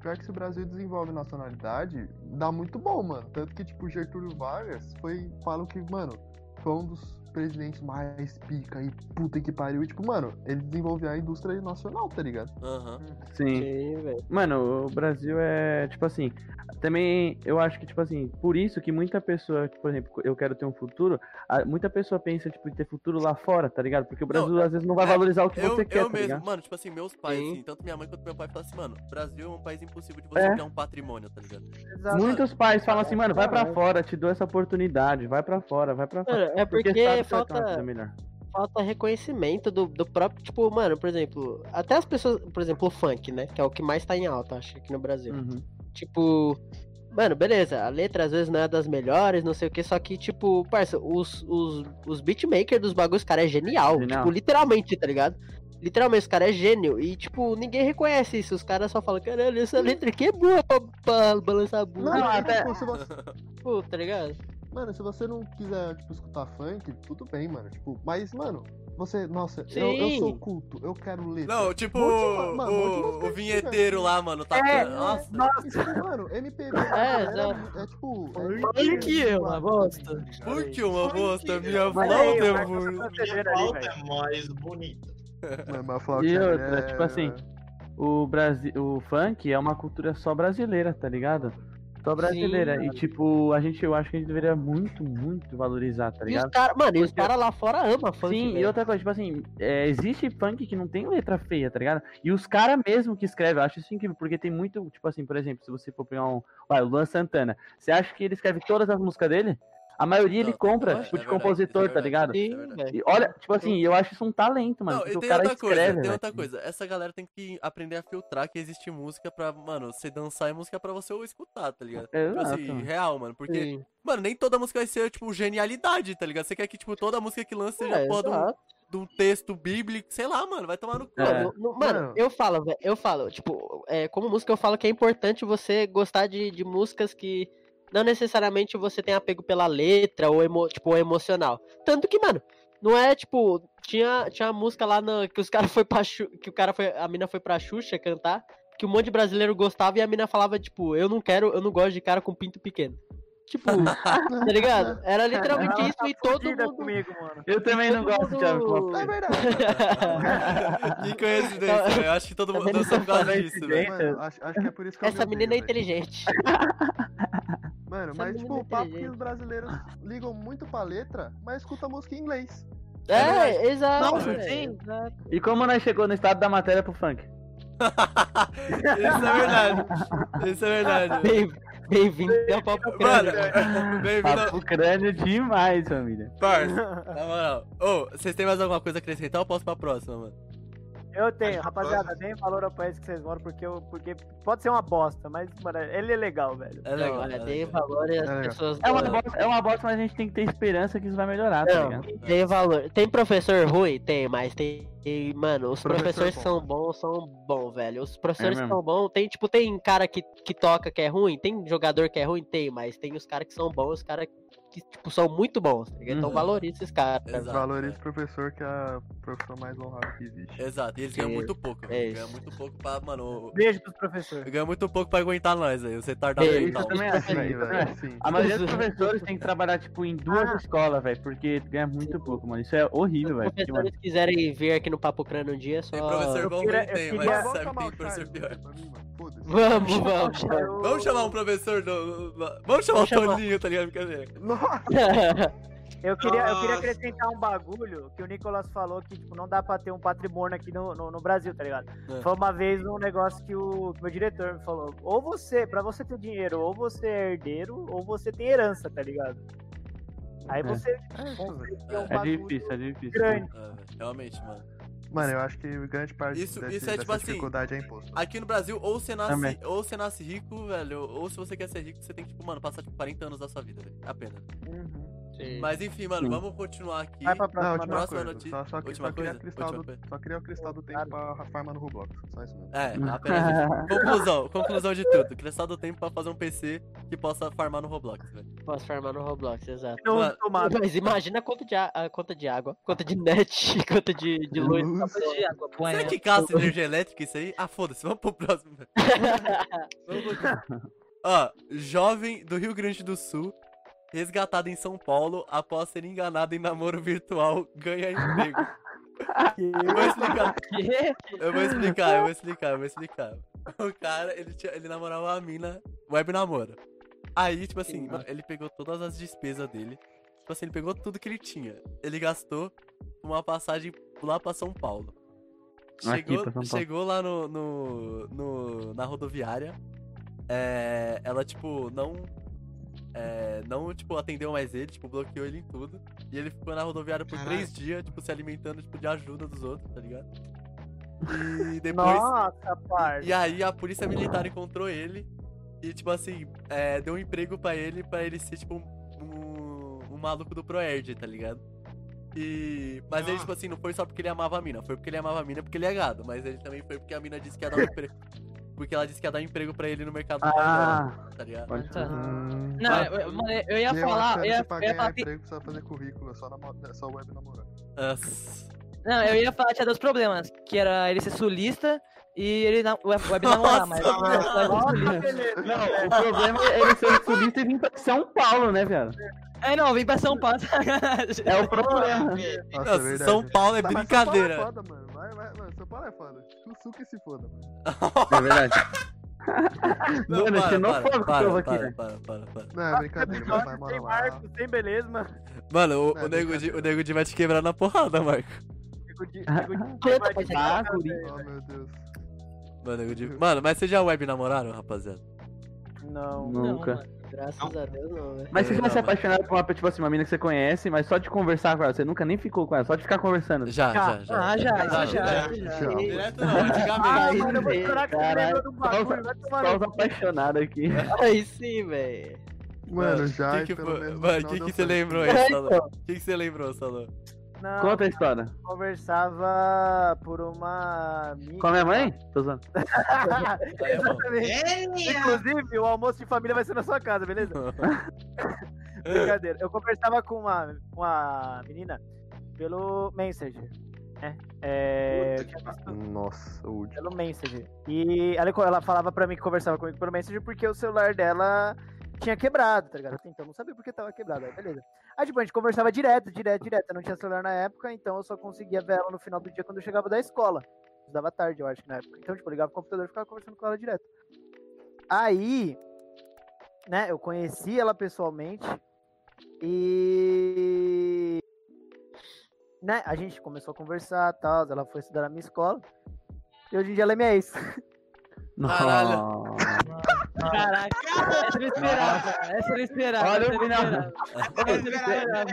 Pior que se o Brasil desenvolve nacionalidade, dá muito bom, mano. Tanto que, tipo, Getúlio Vargas foi. Falam que, mano, foi um dos presidentes mais pica e puta que pariu. E, tipo, mano, ele desenvolveu a indústria nacional, tá ligado? Aham. Sim. Sim, velho. Mano, o Brasil é, tipo assim, também eu acho que, tipo assim, por isso que muita pessoa, que, por exemplo, eu quero ter um futuro, a- muita pessoa pensa, tipo, em ter futuro lá fora, tá ligado? Porque o Brasil às vezes não vai é, valorizar o que Eu, você quer, eu tá mesmo, ligado? mano, tipo assim, meus pais, Sim. assim, tanto minha mãe quanto meu pai falam assim, mano, Brasil é um país impossível de você É. criar um patrimônio, tá ligado? Exato. Muitos pais falam assim, mano, vai pra Caralho. fora, te dou essa oportunidade, vai pra fora, vai pra fora. É porque, sabe uma falta, falta reconhecimento do, do próprio. Tipo, mano, por exemplo, até as pessoas. Por exemplo, o funk, né? Que é o que mais tá em alta, acho, aqui no Brasil. Uhum. Tipo. Mano, beleza, a letra às vezes não é das melhores, não sei o que, só que, tipo, parça, os, os, os beatmakers dos bagulhos, cara, é genial. Genial. Tipo, literalmente, tá ligado? Literalmente, os cara é gênio. E, tipo, ninguém reconhece isso. Os caras só falam, caralho, essa letra aqui é boa pra, pra balançar a bunda. Não, até- Tipo, tá ligado? Mano, se você não quiser, tipo, escutar funk, tudo bem, mano. Tipo, mas, mano, você. Nossa, eu, eu sou culto, eu quero ler. Não, tipo mano, o, o vinheteiro lá, mano, tá É, Nossa. Tipo, mano, MPB É, é, exato. é, tipo. Funk é uma bosta. Curte uma bosta, minha é tá Minha velho. é mais bonita. E é- outra, tipo assim, O, Brasil, o funk é uma cultura só brasileira, tá ligado? Só brasileira. Sim, e, tipo, a gente, eu acho que a gente deveria muito, muito valorizar, tá E os ligado? caras, mano, e os caras lá fora amam funk. Sim, e velho. outra coisa, tipo assim, é, existe funk que não tem letra feia, tá ligado? E os caras mesmo que escrevem, eu acho isso incrível, porque tem muito, tipo assim, por exemplo, se você for pegar um. Vai, o Luan Santana, você acha que ele escreve todas as músicas dele? A maioria ele Não, compra, é tipo, de verdade, compositor, isso é tá ligado? Sim, é. E olha, tipo assim, eu acho isso um talento, mano. Não, o cara outra coisa, escreve, tem velho. outra coisa. Essa galera tem que aprender a filtrar que existe música pra, mano, você dançar e música pra você ou escutar, tá ligado? Tipo Exato. assim, real, mano. Porque, Sim. mano, nem toda música vai ser, tipo, genialidade, tá ligado? Você quer que, tipo, toda música que lança seja É, porra de um, um texto bíblico, sei lá, mano, vai tomar no cu. É. Mano, no- mano, Mano. eu falo, velho, eu falo, tipo, é, como música eu falo que é importante você gostar de, de músicas que não necessariamente você tem apego pela letra ou emo, tipo, emocional. Tanto que, mano, não é tipo, tinha, tinha uma música lá no, que os caras foi pra que o cara foi, a mina foi pra Xuxa cantar, que um monte de brasileiro gostava e a mina falava tipo, eu não quero, eu não gosto de cara com pinto pequeno. Tipo, tá ligado? Era literalmente Ela isso tá e todo mundo comigo, mano. Eu também não gosto, mundo- Thiago. É verdade. que coincidência, velho. Eu acho que todo mundo causa não disso. Mano, acho, acho que é por isso que eu Essa me menina é inteligente. Mano, mas tipo, é o papo que os brasileiros ligam muito pra letra, mas escuta música em inglês. É, exato. Nossa, velho, sim. exato. E como nós chegou no estado da matéria pro funk? Isso é verdade. Isso é verdade. Bem- Bem-vindo ao Papo Mano, Crânio. bem-vindo. Papo crânio demais, família. Parça, na moral. Ô, vocês têm mais alguma coisa a acrescentar ou posso pra próxima, mano? Eu tenho, Mas, rapaziada, deem valor ao país que vocês moram, porque, eu, porque pode ser uma bosta, mas, mano, ele é legal, velho. É legal. Não, é é, dei legal. valor e as É pessoas. É uma, não- bosta, é uma bosta, mas a gente tem que ter esperança que isso vai melhorar, tá Não, ligado? dei valor. Tem professor ruim? Tem, mas tem. tem- mano, os Professor professores que bom. são bons são bons, velho. Os professores É são bons. Tem, tipo, tem cara que, que toca que é ruim, tem jogador que é ruim, tem, mas tem os caras que são bons, os caras que, tipo, são muito bons, tá? Então Uhum. valoriza esses caras. Exato. Valorize o professor, que é a profissão mais honrada que existe. Exato, e eles ganham É, muito pouco. é velho. Ganham muito pouco pra, mano. Beijo pros professores. Ganha muito pouco pra aguentar nós aí, você É, mental. isso também acho, Sim, velho. isso também velho, acho. sim. A maioria dos professores tem que trabalhar, tipo, em duas Ah. escolas, velho, porque ganha muito pouco, mano. Isso é horrível, Se velho. mano, professores quiserem vir aqui no Papo Crânio um dia, é só. Tem professor bom queria- tem, mas queria- Vamos sabe que tem o professor pior. Vamos, vamos. Vamos chamar um professor do. Vamos chamar o. Toninho, tá ligado? Brincadeira. Eu queria, eu queria acrescentar um bagulho que o Nicolas falou que tipo, não dá pra ter um patrimônio aqui no, no, no Brasil, tá ligado? É. Foi uma vez um negócio que o que meu diretor me falou. Ou você, pra você ter dinheiro, ou você é herdeiro, ou você tem herança, tá ligado? Aí É. você É ter um É É difícil, é difícil. grande. É, realmente, mano. Mano, eu acho que grande parte Isso- desse, isso é, tipo assim, dificuldade é imposto. Aqui no Brasil, ou você nasce, Também. ou você nasce rico, velho, ou se você quer ser rico, você tem que, tipo, mano, passar tipo 40 anos da sua vida, velho. Apenas. Uhum. Mas enfim, mano, Sim. vamos continuar aqui. Vai pra Não, próxima. última próxima coisa. notícia- Só, só, que- última só coisa, cristal última do, coisa. só queria o cristal do tempo pra farmar no Roblox. Só isso mesmo. É, apenas isso. Conclusão, conclusão de tudo. Cristal do tempo pra fazer um PC que possa farmar no Roblox, velho. Posso farmar no Roblox, exato. Não, tomado. Mas imagina a conta de, a, a conta de água, conta de net, conta de, de luz. Luz. De água, põe, Será que gasta energia elétrica isso aí? Ah, foda-se, vamos pro próximo. velho. Vamos continuar. Ó, jovem do Rio Grande do Sul, resgatado em São Paulo após ser enganado em namoro virtual, ganha emprego. Eu vou explicar. Eu vou explicar, eu vou explicar, eu vou explicar. O cara, ele, tinha, ele namorava uma mina web namoro. Aí, tipo assim, ele pegou todas as despesas dele. Tipo assim, ele pegou tudo que ele tinha. Ele gastou uma passagem lá pra São Paulo. Chegou, Paulo. chegou lá no, no, no- na rodoviária. É, ela, tipo, não. É, não, tipo, atendeu mais ele, tipo, bloqueou ele em tudo. E ele ficou na rodoviária por Caralho. três dias, tipo, se alimentando, tipo, de ajuda dos outros, tá ligado? E depois. Nossa, parça. E aí a polícia militar encontrou ele e, tipo assim, é, deu um emprego pra ele, pra ele ser, tipo, um, um, um maluco do Proerd, tá ligado? E. Mas ele, Ah. tipo assim, não foi só porque ele amava a mina, foi porque ele amava a mina porque ele é gado. Mas ele também foi porque a mina disse que ia dar um emprego. Porque ela disse que ia dar emprego pra ele no mercado Ah, trabalho, tá ligado? pode Tá. Hum, Não, eu, eu- mano, eu ia eu falar, eu ia, pra eu ia falar emprego precisa fazer currículo, é só, é só web namorar. Nossa. não, eu ia falar que tinha dois problemas, que era ele ser sulista e ele na, web, web namorar, mas beleza. Não, o problema é ele ser sulista e vir pra São Paulo, né, viado? É, não, vim pra São Paulo. É o problema. Nossa, é Nossa, verdade. São Paulo é Não, mas brincadeira. São Paulo é foda, mano. Vai, vai, mano. São Paulo é foda. O Sul que se foda, mano. É verdade. Não, Mano, para, xenofóbico para, que eu vou para, aqui, né? para, para, para. Não, é brincadeira. Meu pai mora lá. Marco, sem beleza, mano. Mano, o, É, o, nego, Di, o Nego Di vai te quebrar na porrada, Marco. De- fico de- Quanto pode Ah, velho. guri. Oh, meu Deus. Mano, Nego Di... Mano, mas vocês já web namoraram, rapaziada? Não. Nunca. Não, Graças a Deus, não, velho. Mas você já Não, se mano. apaixonaram por uma, tipo assim, uma mina que você conhece, mas só de conversar com ela, você nunca nem ficou com ela, só de ficar conversando. Já, já, já. Ah, já, Já, já, já. já. Já. Direto não, Ah, antigamente. mano, eu vou esperar que você Caralho, lembrou do bagulho. Vai tomar no apaixonados aqui. Aí sim, velho. Mano, já que que pelo foi- menos no Mano, o final que, deu que você lembrou É, aí, Salô? então. O que, que você lembrou, Salô? Não, Conta a história. conversava por uma amiga. Com a minha mãe? Tô é bom. Exatamente. Inclusive, o almoço de família vai ser na sua casa, beleza? Brincadeira. Eu conversava com uma, uma menina pelo Messenger, né? É, visto Nossa, o último. pelo Messenger. E ela, ela falava pra mim que conversava comigo pelo Messenger porque o celular dela tinha quebrado, tá ligado? Então eu não sabia porque tava quebrado, aí beleza. Aí tipo, a gente conversava direto, direto, direto. Eu não tinha celular na época, então eu só conseguia ver ela no final do dia quando eu chegava da escola. Estudava tarde, eu acho que na época. Então, tipo, eu ligava o computador e ficava conversando com ela direto. Aí, né, eu conheci ela pessoalmente e. Né, a gente começou a conversar e tal. Ela foi estudar na minha escola. E hoje em dia ela é minha ex. Caralho. Caraca, essa eu não esperava, essa eu não esperava. Olha essa não esperava. Essa eu não esperava.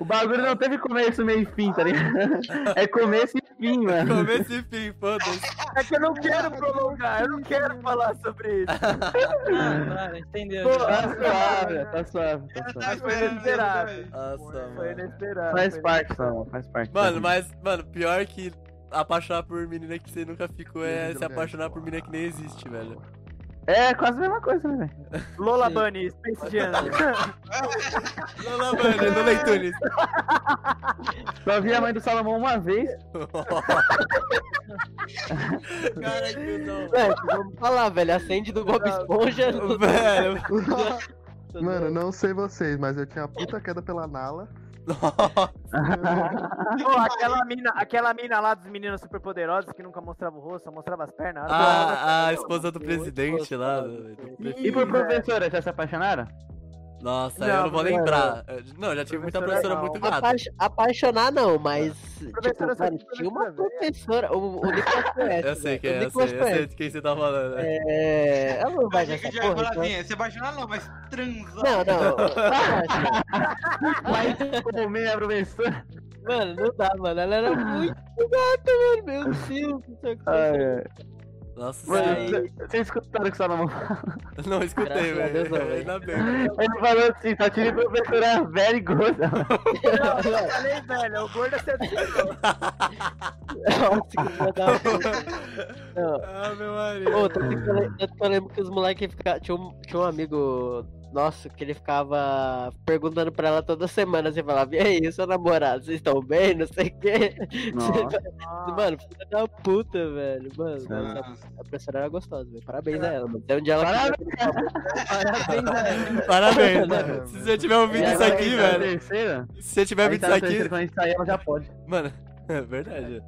O bagulho não teve começo, meio e fim, tá ligado? É começo e fim, mano. Começo e fim, foda-se. É que eu não quero prolongar, eu não quero falar sobre isso. Ah, claro, entendeu. Pô, Tá suave, tá suave, tá suave. Foi esperando inesperado. Nossa, Foi inesperado. Faz foi parte, Salão, faz parte. Mano, mas, mano, pior que apaixonar por menina que você nunca ficou é se apaixonar por menina que nem existe, velho. É quase a mesma coisa, né, velho? Lola Bunny, Space Jam. Lola Bunny, Lola Tunes. Só vi a mãe do Salomão uma vez. Cara, que não. Velho, vamos falar, velho. Acende do Bob Esponja. Velho. Mano, não sei vocês, mas eu tinha puta queda pela Nala. Pô, aquela mina, aquela mina lá dos meninos superpoderosos que nunca mostrava o rosto, só mostrava as pernas. A, a esposa do presidente lá. do- do E por professora, já se apaixonaram? Nossa, Não, eu não vou não, lembrar. Não, eu já tive muita Professora não. muito gata. Apa- apaixonar não, mas. Tipo, Professora tinha uma professora. O, o Nicolas conhece. Eu sei né? quem é, eu sei, eu sei de quem você tá falando. né? É. Ela não vai já falar então- assim, se apaixonar não, mas transar. Não, não. Mas como minha professora. Mano, não dá, mano. Ela era muito gata, mano. Meu Deus do céu. Nossa, Mano, Aí- cê- vocês escutaram o que sua namorada não escutei, velho. Ainda bem. Ele falou assim, só tive professora velha e gorda. Não, eu falei, velho, o gordo é seduzidor. Não. Ah, meu marido. Ô, tanto que eu lembro que os moleques ficavam. Tinha um, tinha um amigo nosso que ele ficava perguntando pra ela toda semana. Você falava, e aí, seu namorado, vocês estão bem? Não sei o quê. Nossa. Mano, filha da puta, velho. Mano, nossa, a professora era gostosa, velho. Parabéns a ela, mano. Até onde ela Parabéns. Parabéns, Não, mano. Se você tiver ouvido isso agora aqui, tá velho. terceira, Se você tiver ouvido tá isso na aqui. terceira, quando a gente sair, ela já pode. Mano, é verdade.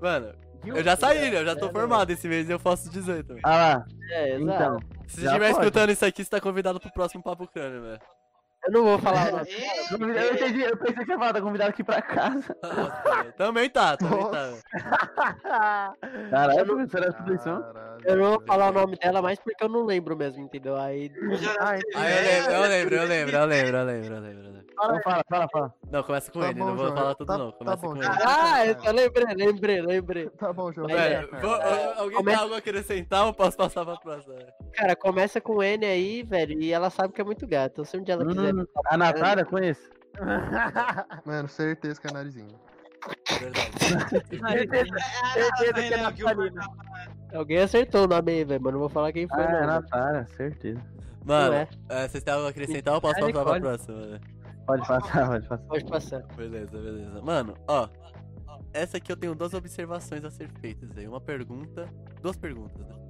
Mano, eu já saí, né? Eu já tô formado esse mês e eu faço 18. Ah lá, É, exato. então. Se você estiver escutando isso aqui, você tá convidado pro próximo Papo Crânio, velho. Eu não vou falar nada. Eu entendi, eu pensei que você ia falar, tá convidado aqui pra casa. Nossa, velho. Também tá, também tá. velho. Caralho, professora é tudo isso? Caralho. Eu não vou falar o nome dela mais porque eu não lembro mesmo, entendeu? Aí. Ah, Ah, eu lembro, eu lembro, eu lembro, eu lembro, eu lembro, eu lembro. eu lembro. Então fala, fala, fala. Não, começa com Tá ele, bom, não vou João, falar tudo tá- não. tá Começa bom, com João. ele. Ah, eu só lembrei, lembrei, lembrei. Tá bom, João. Ó, alguém Começa- tem algo a acrescentar ou posso passar pra próxima? Cara, começa com N aí, velho, e ela sabe que é muito gata. Então se um dia ela quiser. A Natália, conheço. Mano, certeza que é narizinho. Verdade. Certeza que é Natalina. Alguém acertou o nome aí, velho, mas não vou falar quem foi. Ah, é não. Natália, certeza. Mano, é. é, vocês a acrescentar ou posso É, passar pra próxima? velho? Pode passar, pode passar. Pode passar. Beleza, beleza. Mano, ó. Essa aqui eu tenho duas observações a ser feitas aí. Uma pergunta. Duas perguntas, né?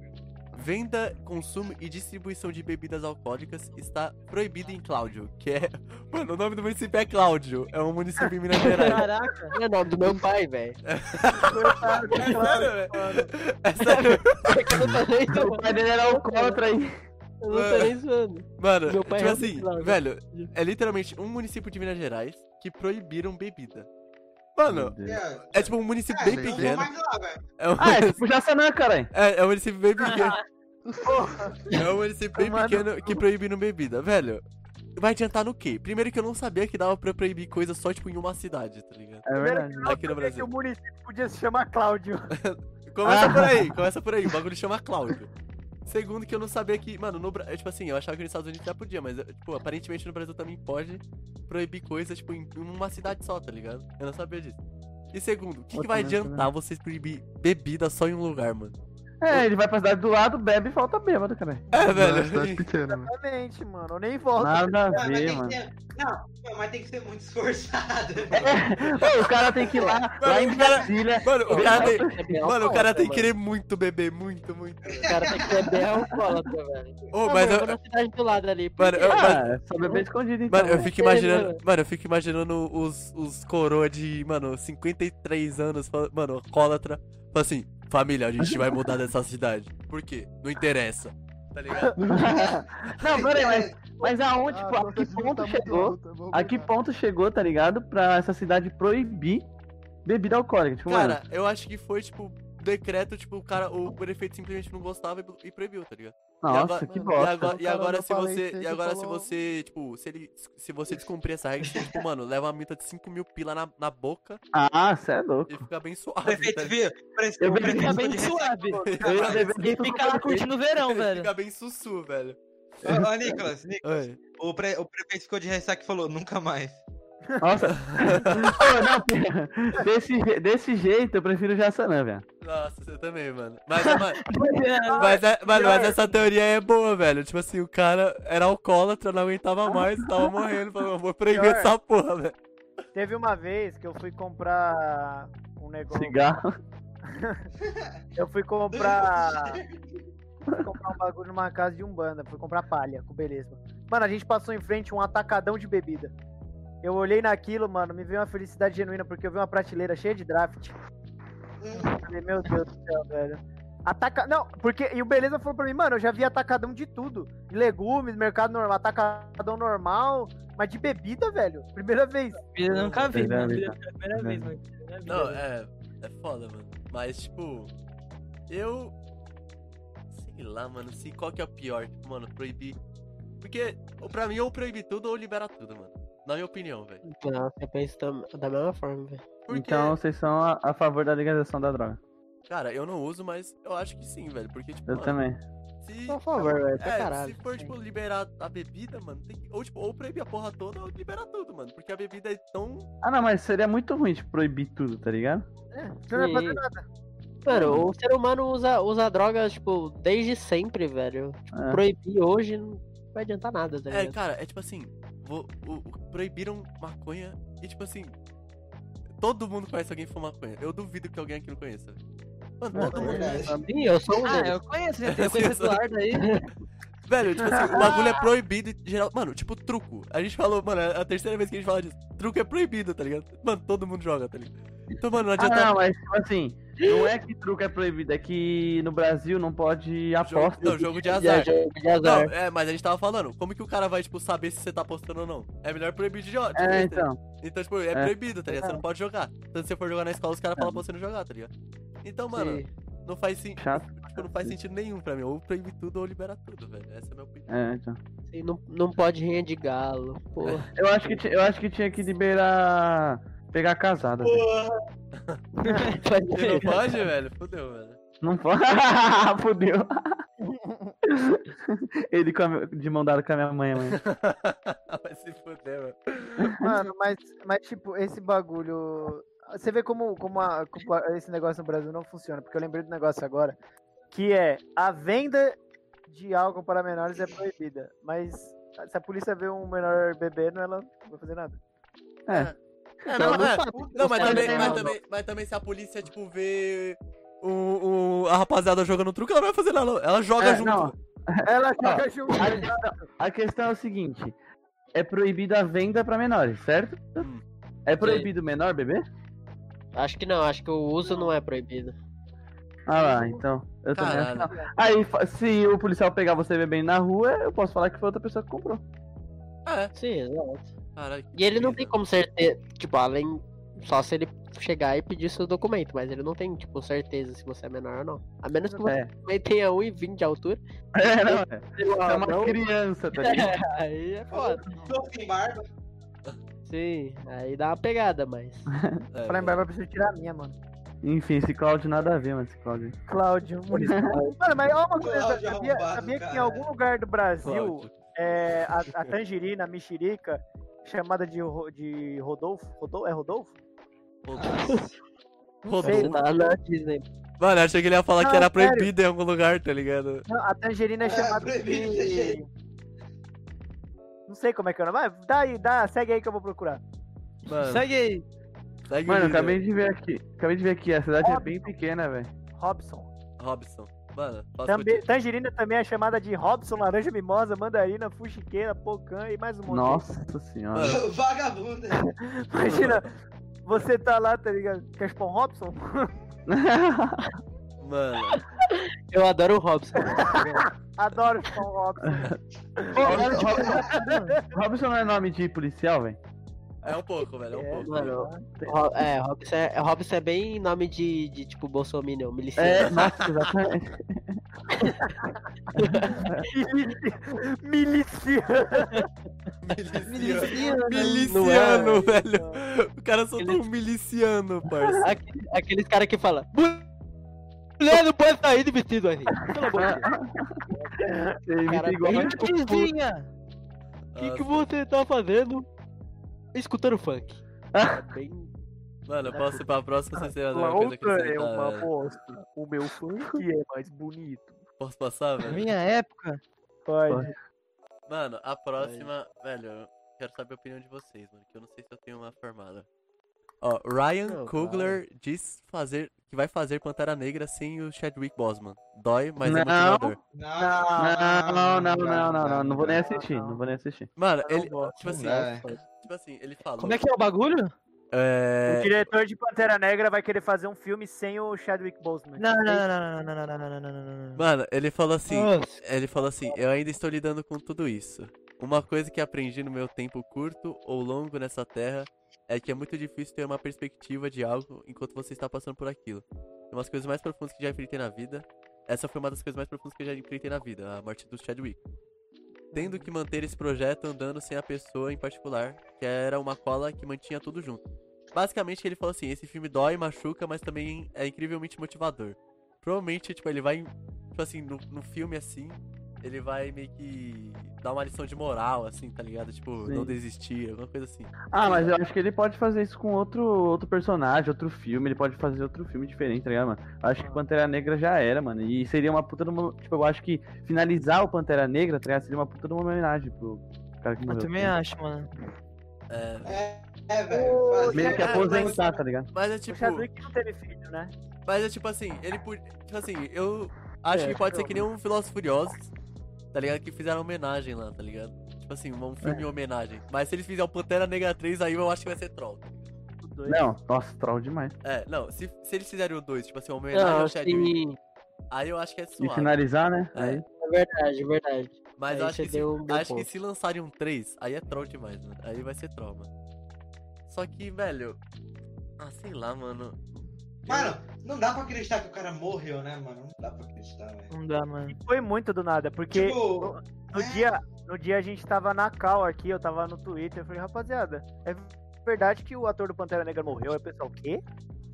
Venda, consumo e distribuição de bebidas alcoólicas está proibido em Cláudio, que é. Mano, o nome do município é Cláudio. É um município em Minas Gerais. Caraca. É o nome do meu pai, velho. É sério, velho? É sério. Eu não tô nem O zoando. pai dele era alcoólatra aí. Eu não tô nem zoando. Mano, Meu pai tipo é assim, velho, é literalmente um município de Minas Gerais que proibiram bebida. Mano, é tipo um município bem não vou pequeno. lá. É um, Ah, é tipo Jaçanã, caralho. é, é um município bem pequeno. É um município bem Mano. pequeno que proibiram bebida. Velho, vai adiantar no quê? Primeiro que eu não sabia que dava pra proibir coisa só, tipo, em uma cidade, tá ligado? É verdade. Aqui no Brasil. que o município podia se chamar Cláudio. Começa Ah. por aí, começa por aí. O bagulho chama Cláudio. Segundo que eu não sabia que, mano, no Brasil, tipo assim, eu achava que nos Estados Unidos já podia, mas, tipo, aparentemente no Brasil também pode proibir coisas, tipo, em uma cidade só, tá ligado? Eu não sabia disso. E segundo, o que, que vai tá adiantar vocês proibir bebida só em um lugar, mano? É, ele vai pra cidade do lado, bebe e falta bêbado, cara. É, é velho. cidade pequena, né? Exatamente, mano. Eu nem volto. Nada a ver, mano. ser- Não, não, mas tem que ser muito esforçado. Ô, o cara tem que ir lá, lá em Brasília. Mano, o cara tem. É Mano, o cara tem que mano. querer muito beber, muito, muito. O cara tem que ser bem alcoólatra, velho. Ô, Não, mas eu eu. vou na cidade do lado ali. Mano, eu- Ah, é só beber escondido então. Mano, eu né? fico imaginando. mano. Mano, eu fico imaginando os, os coroa de, mano, 53 anos, mano, alcoólatra. Fala assim, família, a gente vai mudar dessa cidade. Por quê? Não interessa. Tá ligado? Não, peraí, mas, mas aonde, Ah, tipo, a que ponto tá chegou? A que ponto chegou, tá ligado? Pra essa cidade proibir bebida alcoólica? Tipo, mano, Cara, eu acho que foi, tipo, decreto, tipo, o cara, o prefeito simplesmente não gostava e, e proibiu, tá ligado? nossa, agora- que E bosta. agora, O e agora se você. E agora você se falou. você, tipo, se ele. Se você descumprir essa regra, você, tipo, mano, leva uma multa de 5 mil pila na, na boca Ah, cê é louco. e fica bem suave. O prefeito tá viu? Eu Fica bem suave. Eu ia beber E fica lá curtindo o verão, ligado? velho. Fica bem sussu, velho. Ô, ô, Nicolas, Nicolas, o, pre- o prefeito ficou de ressaca e falou, nunca mais. Nossa. Ô, não, desse, desse jeito eu prefiro Jaçanã, velho. Nossa, você também, mano. Mas, é, mano, mas, é- mano, mas essa teoria é boa, velho. Tipo assim, o cara era alcoólatra, não aguentava mais, tava morrendo. Falou, eu vou proibir Pior. essa porra, velho. Teve uma vez que eu fui comprar um negócio. Cigarro. Eu fui comprar. fui comprar um bagulho numa casa de umbanda. Fui comprar palha, com beleza. Mano, a gente passou em frente a um atacadão de bebida. Eu olhei naquilo, mano, me veio uma felicidade genuína, porque eu vi uma prateleira cheia de draft. Falei, meu Deus do céu, velho. Ataca... Não, porque. E o Beleza falou pra mim, mano, eu já vi atacadão de tudo. De legumes, mercado normal, atacadão normal. Mas de bebida, velho. Primeira vez. Eu nunca vi, Primeira mano. vez, Foi a primeira vez, mano. Primeira Não, é. É foda, mano. Mas, tipo. Eu. Sei lá, mano. Se qual que é o pior? Tipo, mano, proibir. Porque, ou pra mim, ou proibir tudo ou liberar tudo, mano. Na minha opinião, velho. Não, eu penso tam- da mesma forma, velho. Porque, Então vocês são a, a favor da legalização da droga. cara, eu não uso, mas eu acho que sim, velho. Porque, tipo, Eu mano, também. se. Por favor, velho, pra É, caralho. se for, tipo, liberar a bebida, mano, tem que. Ou, tipo, ou proibir a porra toda ou liberar tudo, mano. Porque a bebida é tão. Ah, não, mas seria muito ruim de proibir tudo, tá ligado? É, você não vai fazer nada. Mano, o ser humano usa, usa drogas, tipo, desde sempre, velho. Tipo, É. proibir hoje não vai adiantar nada, tá É, ligado? cara, é tipo assim. vou- o- o- proibiram maconha e, tipo assim. Todo mundo conhece alguém que fuma maconha. Eu duvido que alguém aqui não conheça. Mano, É, todo é mundo. Sim, eu sou um Ah, eu conheço, eu conheço o Eduardo aí. Velho, tipo assim, o bagulho é proibido e geral. Mano, tipo truco. A gente falou, mano, é a terceira vez que a gente fala disso. Truco é proibido, tá ligado? Mano, todo mundo joga, tá ligado? Então, mano, não Ah, adianta. não, mas tipo assim, não é que truque é proibido, é que no Brasil não pode jogo, aposta. não, jogo de é azar. jogo de Não, azar. é, mas a gente tava falando, como que o cara vai, tipo, saber se você tá apostando ou não? É melhor proibir de jogar. É, então. Então, tipo, é, É. proibido, tá ligado? Você não pode jogar. Tanto se você for jogar na escola, os caras É. falam pra você não jogar, tá ligado? Então, mano, Sim. não faz sentido. Chato. Tipo, não faz sentido nenhum pra mim. Ou proibir tudo ou liberar tudo, velho. Essa é a minha opinião. É, então. Sim, não, não pode rinha de galo, porra. Eu acho que, eu acho que tinha que liberar. Pegar casada. velho. Você não pode, velho? Fudeu, velho. Não pode. Fudeu. Ele com a de mão dada com a minha mãe, mãe. Vai se fuder, velho. Mano, mas, mas tipo, esse bagulho. Você vê como, como, a- como esse negócio no Brasil não funciona, porque eu lembrei do negócio agora, que é a venda de álcool para menores é proibida, mas se a polícia vê um menor bebendo, ela não vai fazer nada. É. É, não, não é. sabe. Não, mas Os também, caras mas, não- também, mas também se a polícia, tipo, vê o, o, a rapaziada jogando truque, ela não vai fazer nada. não. Ela joga É, junto. não. Ela joga junto. A questão, a questão é o seguinte: é proibida a venda pra menores, certo? Hum. É proibido menor beber? Acho que não, acho que o uso não é proibido. Ah lá, então. Eu também acho não. Aí, se o policial pegar você bebendo na rua, eu posso falar que foi outra pessoa que comprou. É, Sim, exato. E ele não tem como certeza, tipo, além. Só se ele chegar e pedir seu documento, mas ele não tem, tipo, certeza se você é menor ou não. A menos que você É. também tenha 1,20 de altura. É, não, é. Você é uma Não. criança, tá ligado? Aí é foda. Sim, aí dá uma pegada, mas. É, Falar em barba, eu preciso tirar a minha, mano. Enfim, esse Cláudio nada a ver, mano, esse Cláudio. Cláudio. Mano, mas ó uma coisa, sabia, sabia que em algum lugar do Brasil, é, a, a tangerina, a mexerica, chamada de, de Rodolfo, Rodolfo, é Rodolfo? Rodolfo. Rodolfo. Na Disney. Mano, eu achei que ele ia falar Não, que era sério. proibido em algum lugar, tá ligado? Não, a tangerina é É, chamada de. Não sei como é que é o nome, mas dá aí, dá, segue aí que eu vou procurar. Mano, Segue aí. segue Mano, acabei de ver aqui. Acabei de ver aqui, a cidade é bem pequena, velho. Robson. Robson. Mano, posso Também, tangerina também é chamada de Robson, laranja mimosa, mandarina, fuxiqueira, pocã e mais um monte. Nossa senhora. Mano. Vagabunda. Imagina, você tá lá, tá ligado? Um Robson? Mano, Eu adoro o Robson. Adoro um Robson. Robson não é nome de policial, velho? É um pouco, velho, é um É, pouco. Mano, Ro- é, Robson é, Robson é bem nome de, de tipo, Bolsominion, É, miliciano. nossa, exatamente. Miliciano. Miliciano. Não Miliciano, é. velho. O cara soltou um miliciano, parça. Aquele- aqueles caras que falam. Mulher não pode sair de vestido assim. Pelo amor de Deus. Ele Cara, igual a- Tizinha. O que, que você tá fazendo? Escutando funk. É bem. Mano, eu posso ir pra próxima sem ser uma coisa que você tá, velho. bosta. O meu funk é mais bonito. Posso passar, Na velho? minha época. Pode. Mano, a próxima, velho, eu quero saber a opinião de vocês, mano, que eu não sei se eu tenho uma formada. Ó, Ryan Não, Coogler diz fazer que vai fazer Pantera Negra sem o Chadwick Boseman. Dói, mas é Não. motivador. Não, não, não, não, não, não, não vou nem assistir, não vou nem assistir. Mano, ele, tipo assim, É. tipo assim, ele falou. Como é que é o bagulho? É... O diretor de Pantera Negra vai querer fazer um filme sem o Chadwick Boseman. Não, não, não, não, não, não, não, não, não, não, não, não. Mano, ele falou assim, Nossa. ele falou assim, eu ainda estou lidando com tudo isso. Uma coisa que aprendi no meu tempo curto ou longo nessa terra é que é muito difícil ter uma perspectiva de algo enquanto você está passando por aquilo. Tem umas coisas mais profundas que já enfrentei na vida. Essa foi uma das coisas mais profundas que eu já enfrentei na vida, a morte do Chadwick. Tendo que manter esse projeto andando sem a pessoa em particular, que era uma cola que mantinha tudo junto. Basicamente ele falou assim, esse filme dói, machuca, mas também é incrivelmente motivador. Provavelmente, tipo, ele vai, tipo assim, no, no filme assim, ele vai meio que dar uma lição de moral, assim, tá ligado? Tipo, Sim. não desistir, alguma coisa assim. Ah, mas eu acho que ele pode fazer isso com outro, outro personagem, outro filme, ele pode fazer outro filme diferente, tá ligado, mano? Eu acho que Pantera Negra já era, mano. E seria uma puta de uma. Tipo, eu acho que finalizar o Pantera Negra, tá ligado? Seria uma puta de uma homenagem pro cara que Eu morreu. também acho, mano. É, É, é, velho. Meio que aposentar, mas- tá ligado? mas é O tipo, Chadwick não teve filho, né? mas é tipo assim, ele por, tipo assim, eu acho É, que pode acho ser que que nem um Filósofos Furiosos, tá ligado? Que fizeram homenagem lá, tá ligado? Tipo assim, um filme em homenagem. Mas se eles fizerem o Pantera Negra 3, aí eu acho que vai ser troll. Dois. Não, nossa, troll demais. É, não, se, se eles fizerem o 2, tipo assim, uma homenagem Não, ao Chadwick, sim, aí eu acho que é E suave. finalizar, né? É. Aí. é verdade, é verdade. Mas Aí eu acho, que se, um acho que se lançarem um 3, aí é troll demais, mano. Aí vai ser troll, mano. Só que, velho. Ah, sei lá, mano. Mano, não dá pra acreditar que o cara morreu, né, mano? Não dá pra acreditar, velho. Não dá, mano. Foi muito do nada, porque Tipo, no, é. dia, no dia a gente tava na cal aqui, eu tava no Twitter, eu falei, rapaziada, é verdade que o ator do Pantera Negra morreu? Aí o pessoal, o quê?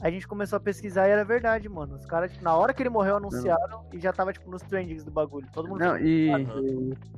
Aí a gente começou a pesquisar e era verdade, mano. Os caras, tipo, na hora que ele morreu, anunciaram e já tava, tipo, nos trendings do bagulho. Todo mundo Não, e,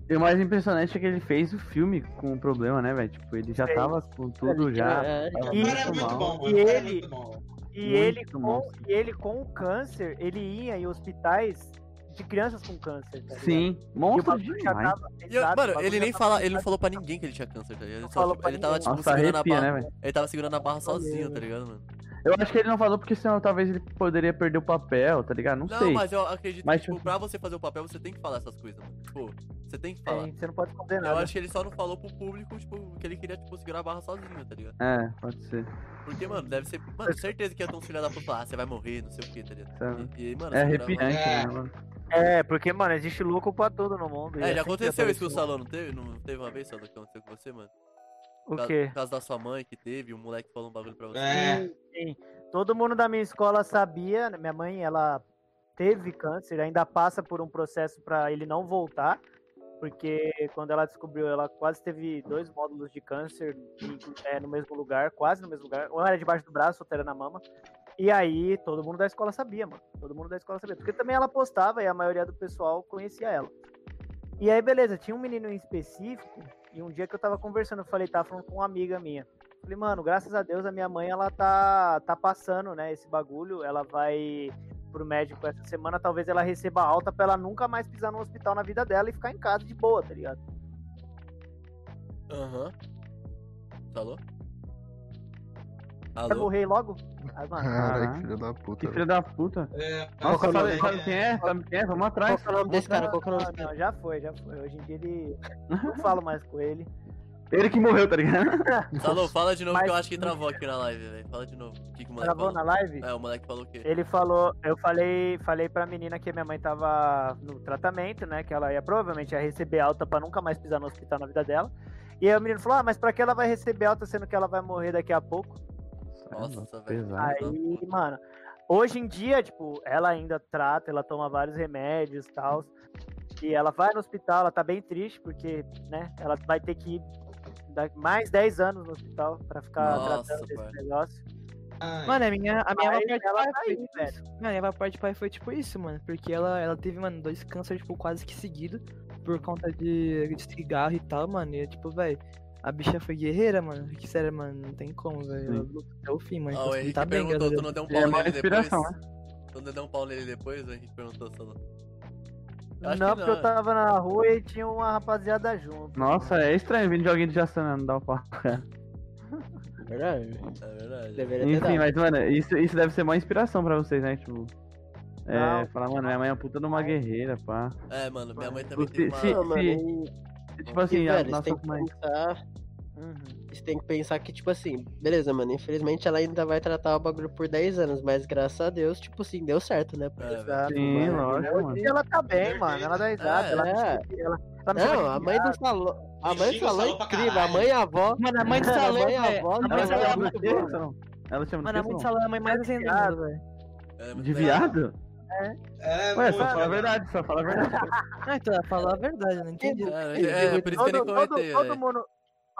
e o mais impressionante é que ele fez o filme com o problema, né, velho? Tipo, ele já Fez. tava com tudo já. É, tava E- o cara é muito bom, mano. E o cara é ele- muito bom. E Muito ele, com, e ele com o câncer, ele ia em hospitais de crianças com câncer, tá? Sim, monstro demais. tava- E eu- exato, mano, ele nem fala, ele não falou pra ninguém que ele tinha câncer, tá ligado? Ele, só, tipo, ele tava, tipo, Nossa, segurando arrepia, a barra. né? Ele tava segurando a barra sozinho, tá ligado, mano? Eu acho que ele não falou porque senão talvez ele poderia perder o papel, tá ligado? Não, Não, sei. mas eu acredito Mas, que, tipo, tipo- pra você fazer o papel, você tem que falar essas coisas, mano. Tipo, você tem que falar. Tem, você não pode esconder Eu nada. acho que ele só não falou pro público, tipo, que ele queria, tipo, segurar a barra sozinho, tá ligado? É, pode ser. Porque, mano, deve ser. Mano, certeza que ia ter uns filha da puta falar, ah, você vai morrer, não sei o que, tá ligado? Sabe? E, e, mano, É arrepiante, É. né, mano? É, porque, mano, existe louco pra tudo no mundo. É, já assim aconteceu isso com o. Salão, não teve? Não teve uma vez, Salão, que aconteceu com você, mano? O quê? Por causa da sua mãe que teve, o moleque falou um bagulho pra você. É. Sim. Todo mundo da minha escola sabia. né, Minha mãe, ela teve câncer, ainda passa por um processo pra ele não voltar. Porque quando ela descobriu, ela quase teve dois módulos de câncer é, no mesmo lugar, quase no mesmo lugar. Um era debaixo do braço, outro era na mama. E aí, todo mundo da escola sabia, mano. Todo mundo da escola sabia. Porque também ela postava e a maioria do pessoal conhecia ela. E aí, beleza, tinha um menino em específico. E um dia que eu tava conversando, eu falei, tava falando com uma amiga minha. Falei, mano, graças a Deus a minha mãe, ela tá, tá passando, né, esse bagulho. Ela vai pro médico essa semana, talvez ela receba alta pra ela nunca mais pisar no hospital na vida dela e ficar em casa de boa, tá ligado? Aham. Falou? Alô? morrer logo? Ah, Caralho, que filho da puta. Que filho da puta. É, Nossa, é sabe, sabe quem é? Sabe quem é? Vamos atrás. Qual que é o nome desse cara? Qual que é o nome não, desse cara? não, já foi, já foi. Hoje em dia ele. Não falo mais com ele. Ele que morreu, tá ligado? Alô, fala de novo que eu Mas- acho que travou aqui na live, velho. Fala de novo. O que, que o moleque Travou falou? na live? É, o moleque falou o quê? Ele falou, eu falei, falei pra menina que minha mãe tava no tratamento, né? Que ela ia provavelmente ia receber alta pra nunca mais pisar no hospital na vida dela. E aí o menino falou: Ah, mas pra que ela vai receber alta sendo que ela vai morrer daqui a pouco? Nossa, velho. pesado. Aí, mano, hoje em dia, tipo, ela ainda trata, ela toma vários remédios e tal. E ela vai no hospital, ela tá bem triste, porque, né, ela vai ter que ir dar mais 10 anos no hospital pra ficar Nossa, tratando desse pai. negócio. ai, Mano, a minha, a minha parte de ela pai tá foi aí, tipo velho. isso. Mano, a minha parte de pai foi tipo isso, mano. Porque ela, ela teve, mano, dois cânceres, tipo, quase que seguido. Por conta de, de cigarro e tal, mano. E, tipo, velho, a bicha foi guerreira, mano. Que sério, mano, não tem como, velho. Ela até o fim, mano. O Henrique tá bem, perguntou, tu não deu um é pau uma nele depois? né? Tu não deu um pau nele depois? O Henrique perguntou. Eu acho Não, que porque não, eu tava na rua e tinha uma rapaziada junto. Nossa, é estranho vindo de alguém de Jaçanã não dar o pau. Verdade. É verdade. Deveria ter Enfim, mas, mano, isso, isso deve ser uma inspiração pra vocês, né? Tipo. É, falar, mano, minha mãe é uma puta de uma guerreira, pá. É, mano, minha mãe também Se- tem uma... se- mano, se- e- Tipo assim, e, a velho, você nossa tem que mãe. pensar Uhum. Você tem que pensar que, tipo assim, beleza, mano, infelizmente ela ainda vai tratar o bagulho por 10 anos, mas graças a Deus, tipo assim, deu certo, né? É, velho. Exato, Sim, mano. lógico, Hoje mano. ela tá bem, mano. Ela dá risada. É, ela, é. ela, ela me chama Não, de a mãe do salão. A mãe do salão é incrível. A mãe e a avó. Mano, a mãe do A salão, mãe e a velho. avó, A mãe do Ela chama é de. Ela mãe do salão é a mãe mais assim velho. É muito De viado? É, Ué, muito só fala a verdade, só fala a verdade. Ah, então, falar a verdade, eu não entendi. É, é, por isso que eu nem Todo, todo, velho. mundo.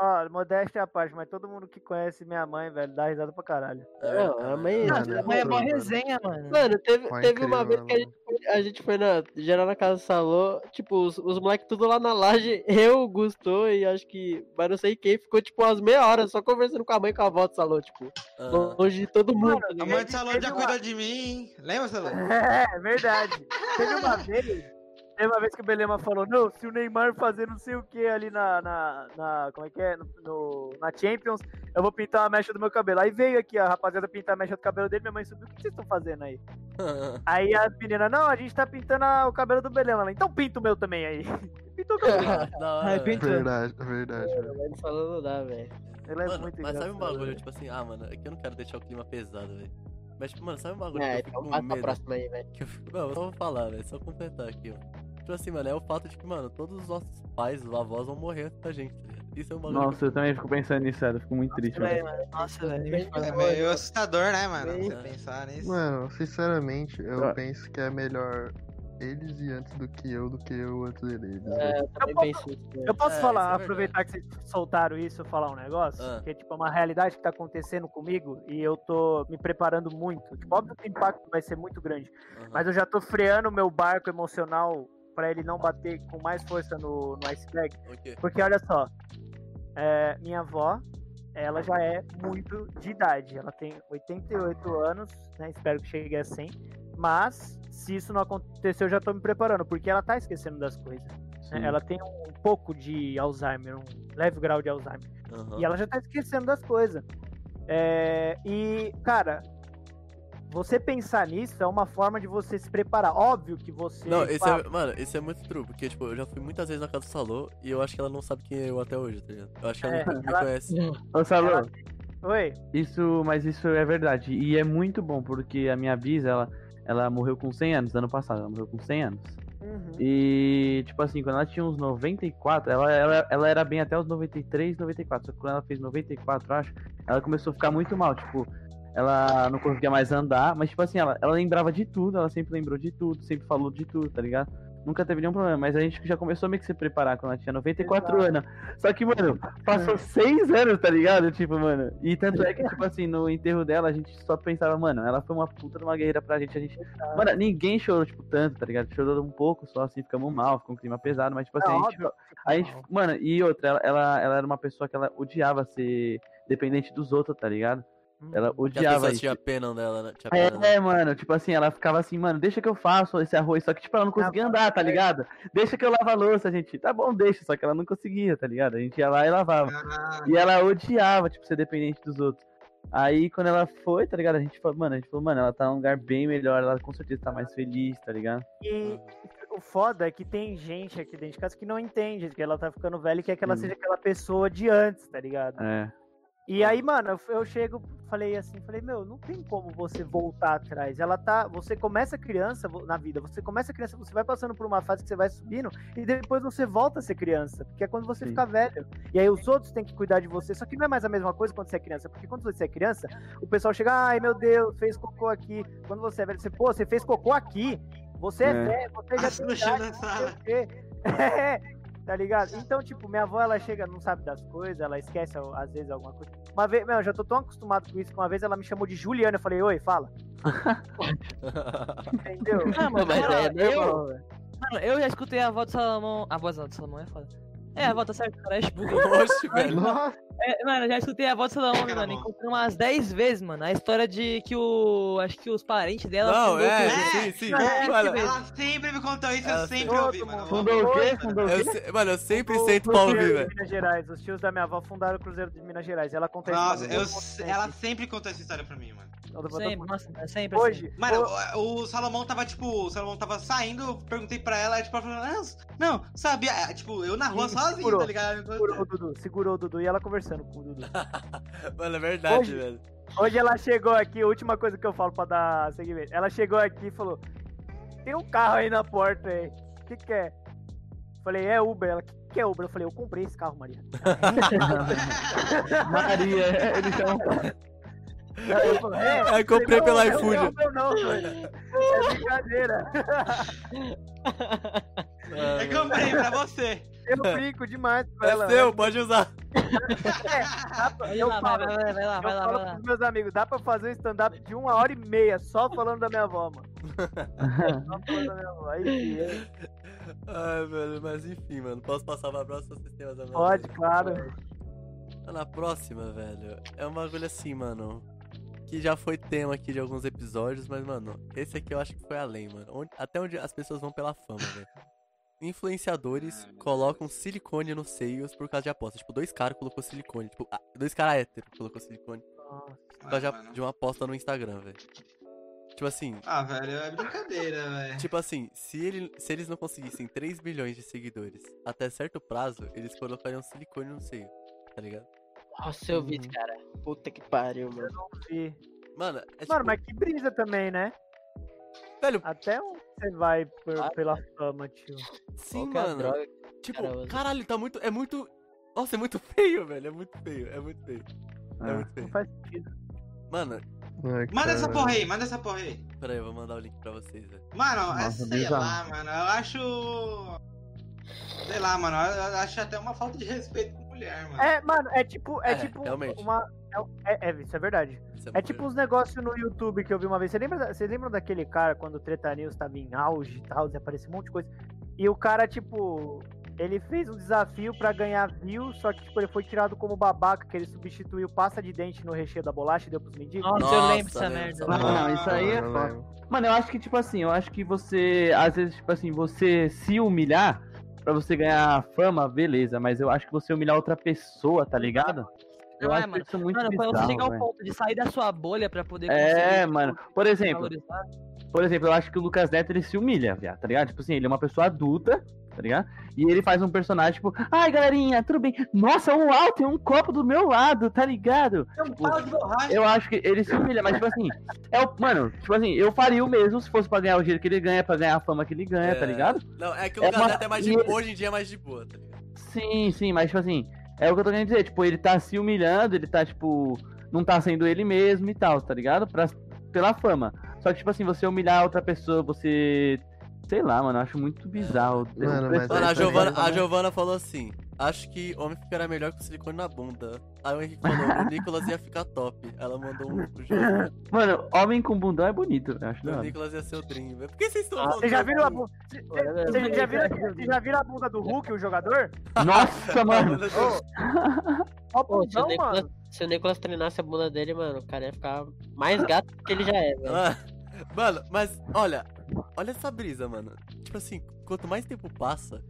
Ó, modéstia à parte, mas todo mundo que conhece minha mãe, velho, dá risada pra caralho. É a mãe. Não, Mano, a mãe é mó resenha, mano. Mano, teve, teve uma vez incrível, que a gente, foi- a gente foi na. Geral na casa do Salô, tipo, os, os moleques tudo lá na laje, eu, Gustou e acho que. Mas não sei quem, ficou tipo umas meia hora só conversando com a mãe e com a avó do Salô, tipo, Ah, longe de todo mundo. Mano, A tá mãe ligado? do Teve já uma- cuidou de mim. Lembra, Salão? É, verdade. Teve uma vez. Teve uma vez que o Belema falou, não, se o Neymar fazer não sei o que ali na, na, na- Como é que é? No, no- na Champions, eu vou pintar a mecha do meu cabelo. Aí veio aqui a rapaziada pintar a mecha do cabelo dele, minha mãe subiu, o que vocês estão fazendo aí? Aí a menina, não, a gente tá pintando a- o cabelo do Belema. Ela, então pinta o meu também aí. Pintou o cabelo. Ai, velho. pintou. Verdade, verdade. A mãe do Salô não dá, velho. É Mano, muito mas sabe um bagulho, velho. tipo assim, ah, mano, é que eu não quero deixar o clima pesado, velho. Mas, tipo, mano, sabe um bagulho É, que eu então fico vai com pra medo? próxima aí, velho. Que eu fico... Não, eu só vou falar, velho, só completar aqui, ó. Tipo assim, mano, é o fato de que, mano, todos os nossos pais, os avós vão morrer antes da gente, tá ligado? Isso é um bagulho Nossa, eu também fico pensando nisso, sério. eu Fico muito triste, mano. mano, Nossa, velho. É meio assustador, né, mano? Você pensar nisso. Mano, sinceramente, eu Ah. penso que é melhor eles ir antes do que eu, do que eu antes deles. É, eu também posso- penso isso. velho. Eu posso É, falar, é aproveitar que vocês soltaram isso, falar um negócio? Ah. Que é tipo uma realidade que tá acontecendo comigo e eu tô me preparando muito. Tipo, óbvio que o impacto vai ser muito grande. Aham. Mas eu já tô freando o meu barco emocional pra ele não bater com mais força no, no iceberg. O quê? Porque olha só, é, minha avó, ela já é muito de idade. Ela tem 88 anos, né? Espero que chegue a 100. Mas, se isso não acontecer, eu já tô me preparando, porque ela tá esquecendo das coisas. né? Ela tem um pouco de Alzheimer, um leve grau de Alzheimer. Aham. E ela já tá esquecendo das coisas. É, e, cara, você pensar nisso é uma forma de você se preparar. Óbvio que você. Não, esse fala- é, mano, esse é muito true, porque, tipo, eu já fui muitas vezes na casa do Salô e eu acho que ela não sabe quem é eu até hoje, tá ligado? Eu acho que ela É, nunca me ela- conhece. Ô, Salô, ela- Oi? isso, mas isso é verdade. E é muito bom, porque a minha bisa, ela, ela morreu com 100 anos, ano passado, ela morreu com 100 anos. Uhum. E, tipo assim, quando ela tinha uns 94, ela, ela, ela era bem até os 93, 94. Só que quando ela fez 94, acho, ela começou a ficar muito mal. Tipo, ela não conseguia mais andar, mas, tipo assim, ela, ela lembrava de tudo, ela sempre lembrou de tudo, sempre falou de tudo, tá ligado? Nunca teve nenhum problema, mas a gente já começou a meio que se preparar quando ela tinha 94 anos. Só que, mano, passou 6 anos, tá ligado? Tipo, mano. E tanto é que, tipo assim, no enterro dela, a gente só pensava, mano, ela foi uma puta de uma guerreira pra gente. A gente Mano, ninguém chorou, tipo, tanto, tá ligado? Chorou um pouco só, assim, ficamos mal, ficou um clima pesado, mas, tipo assim, Não, a gente, a gente, mano, e outra, ela, ela, ela era uma pessoa que ela odiava ser dependente dos outros, tá ligado? Ela Que as odiava isso. tinham pena dela, né? Tinha pena, né? É, mano, tipo assim, ela ficava assim, mano, deixa que eu faço esse arroz, só que, tipo, ela não conseguia andar, tá ligado? Deixa que eu lavo a louça, gente. Tá bom, deixa, só que ela não conseguia, tá ligado? A gente ia lá e lavava. Ah, E ela odiava, tipo, ser dependente dos outros. Aí, quando ela foi, tá ligado? A gente falou, mano, a gente falou, mano, ela tá num lugar bem melhor, ela com certeza tá mais feliz, tá ligado? E o foda é que tem gente aqui dentro de casa que não entende que ela tá ficando velha e quer que ela Hum. seja aquela pessoa de antes, tá ligado? É. E aí, mano, eu, eu chego, falei assim, falei, meu, não tem como você voltar atrás. Ela tá. Você começa criança na vida, você começa criança, você vai passando por uma fase que você vai subindo e depois você volta a ser criança. Porque é quando você Sim. fica velho. E aí os outros têm que cuidar de você. Só que não é mais a mesma coisa quando você é criança. Porque quando você é criança, o pessoal chega, ai meu Deus, fez cocô aqui. Quando você é velho, você, pô, você fez cocô aqui. Você é, É. velho, você já Passa tem idade, da não sei o quê. É, tá ligado? Então, tipo, minha avó, ela chega, não sabe das coisas, ela esquece às vezes alguma coisa. Uma vez, meu, eu já tô tão acostumado com isso que uma vez ela me chamou de Juliana. Eu falei, oi, fala. Entendeu? Ah, mas, Mas cara, é eu, normal, mano, eu já escutei a voz do Salomão. A voz do Salomão é foda. É, a voz tá certo, cara. É bug. Oxe, velho. Nossa, É, mano, eu já escutei a voz do Salomão, Cara, mano. Encontrei umas 10 vezes, mano. A história de que o. Acho que os parentes dela. Não, é, com- sim, sim. É, Mano, Ela sempre me contou isso, Ela eu sempre ouvi, mano. Fundou o quê? Fundou o eu, quê? mano, eu sempre O sento pra ouvir, velho. Minas Gerais. Os tios da minha avó fundaram o Cruzeiro de Minas Gerais. Ela conta isso Nossa, ela sempre contou essa história pra mim, mano. Sempre, nossa, é sempre Hoje, assim. Mano, o- o, Salomão tava, tipo, o Salomão tava saindo, eu perguntei pra ela, tipo, ela falou, não, não, sabia, é, tipo, eu na rua sozinho, segurou, tá ligado? segurou o Dudu, segurou o Dudu e ela conversando com o Dudu. Mano, é verdade, Hoje- velho. Hoje ela chegou aqui, a última coisa que eu falo pra dar seguimento. Ela chegou aqui e falou: Tem um carro aí na porta aí. O que, que é? Falei, é Uber. Ela, o que, que é Uber? Eu falei, eu comprei esse carro, Maria. Maria, ele chama. Aí eu falei, é, Aí comprei Não, pelo não, iFood. Não, não, não, doida. É brincadeira. Eu comprei pra você. Eu brinco demais com ela. É seu, pode usar. Vai Eu lá, falo, vai, vai, vai lá, eu vai lá, falo vai lá. pros meus amigos, dá pra fazer um stand-up de uma hora e meia só falando da minha avó, mano. Só falando da minha avó. Aí, aí, Ai, velho, mas enfim, mano. Posso passar pra próxima vocês têm mais alguma pode, coisa? claro. Na próxima, velho, é um bagulho assim, mano. Que já foi tema aqui de alguns episódios, mas, mano, esse aqui eu acho que foi além, mano. Onde- até onde as pessoas vão pela fama, velho. Influenciadores colocam silicone nos seios por causa de aposta. Tipo, dois caras colocou silicone. Tipo, ah, dois caras héteros colocou silicone por causa Ah, de, de uma aposta no Instagram, velho. Tipo assim, Ah, velho, é brincadeira, velho. Tipo assim, se, ele, se eles não conseguissem 3 milhões de seguidores até certo prazo, eles colocariam silicone no seio, tá ligado? Nossa, eu vi esse cara. Puta que pariu, mano. E- Mano, é tipo, Mano, mas que brisa também, né? velho, Até onde você vai por- Ah. pela fama, tio? sim, é mano. droga? Tipo, cara caralho, tá muito. É muito. Nossa, é muito feio, velho. É muito feio, é muito feio. É Ah. muito Não feio. faz sentido. Mano, Ai, Manda essa porra aí, manda essa porra aí. pera aí, eu vou mandar o link pra vocês, velho. Mano, é, Nossa, sei bizarro. lá, mano, eu acho... Sei lá, mano, eu acho até uma falta de respeito com mulher, mano. É, mano, é tipo. É, É, tipo realmente. uma. É, é, é, isso é verdade. Isso É muito- tipo uns negócios no YouTube que eu vi uma vez. Você lembra, vocês lembram daquele cara quando o Treta News tava em auge e tal, desapareceu um monte de coisa? E o cara, tipo, ele fez um desafio pra ganhar views, só que tipo, ele foi tirado como babaca, que ele substituiu pasta de dente no recheio da bolacha e deu pros mendigos. Nossa, Nossa, eu lembro dessa merda. Não, não, isso aí é foda. Mano, eu acho que, tipo assim, eu acho que você, às vezes, tipo assim, você se humilhar pra você ganhar fama, beleza, mas eu acho que você humilhar outra pessoa, tá ligado? Eu Não é, acho mano. isso muito Mano, quando você bizarro, chegar ao ponto de sair da sua bolha pra poder É, conseguir, mano. tipo, Por exemplo, valorizar. Por exemplo, eu acho que o Lucas Neto ele se humilha, viado, tá ligado? Tipo assim, ele é uma pessoa adulta, tá ligado? E ele faz um personagem, tipo, ai galerinha, tudo bem? Nossa, uau, tem um copo do meu lado, tá ligado? É um pau de borracha. Eu acho que ele se humilha, mas tipo assim, é o. Mano, tipo assim, eu faria o mesmo se fosse pra ganhar o dinheiro que ele ganha, pra ganhar a fama que ele ganha, tá É. ligado? Não, é que o É Lucas uma- Neto é mais de ele- Hoje em dia é mais de boa, tá ligado? Sim, sim, mas tipo assim, é o que eu tô querendo dizer, tipo, ele tá se humilhando, ele tá, tipo, não tá sendo ele mesmo e tal, tá ligado? Pra, pela fama. Só que, tipo assim, você humilhar outra pessoa, você. Sei lá, mano, eu acho muito bizarro. Mano, mas Mano, a Essa Giovana, a? Giovana falou assim: Acho que homem ficará melhor com silicone na bunda. Aí o Henrique falou: O Nicolas ia ficar top. Ela mandou um jogo. Mano, homem com bundão é bonito, eu acho. O. Nicolas ia ser o Dream, velho. Por que vocês estão Ah? Vocês já viram a bunda. Vocês já viram, já viram a bunda do Hulk, o jogador? Nossa, mano. Ó, Pô, se, o bundão, Nicolas, mano. se o Nicolas treinasse a bunda dele, mano, o cara ia ficar mais gato do que ele já é, velho. Ah, Mano, mas olha, olha essa brisa, mano. Tipo assim, quanto mais tempo passa,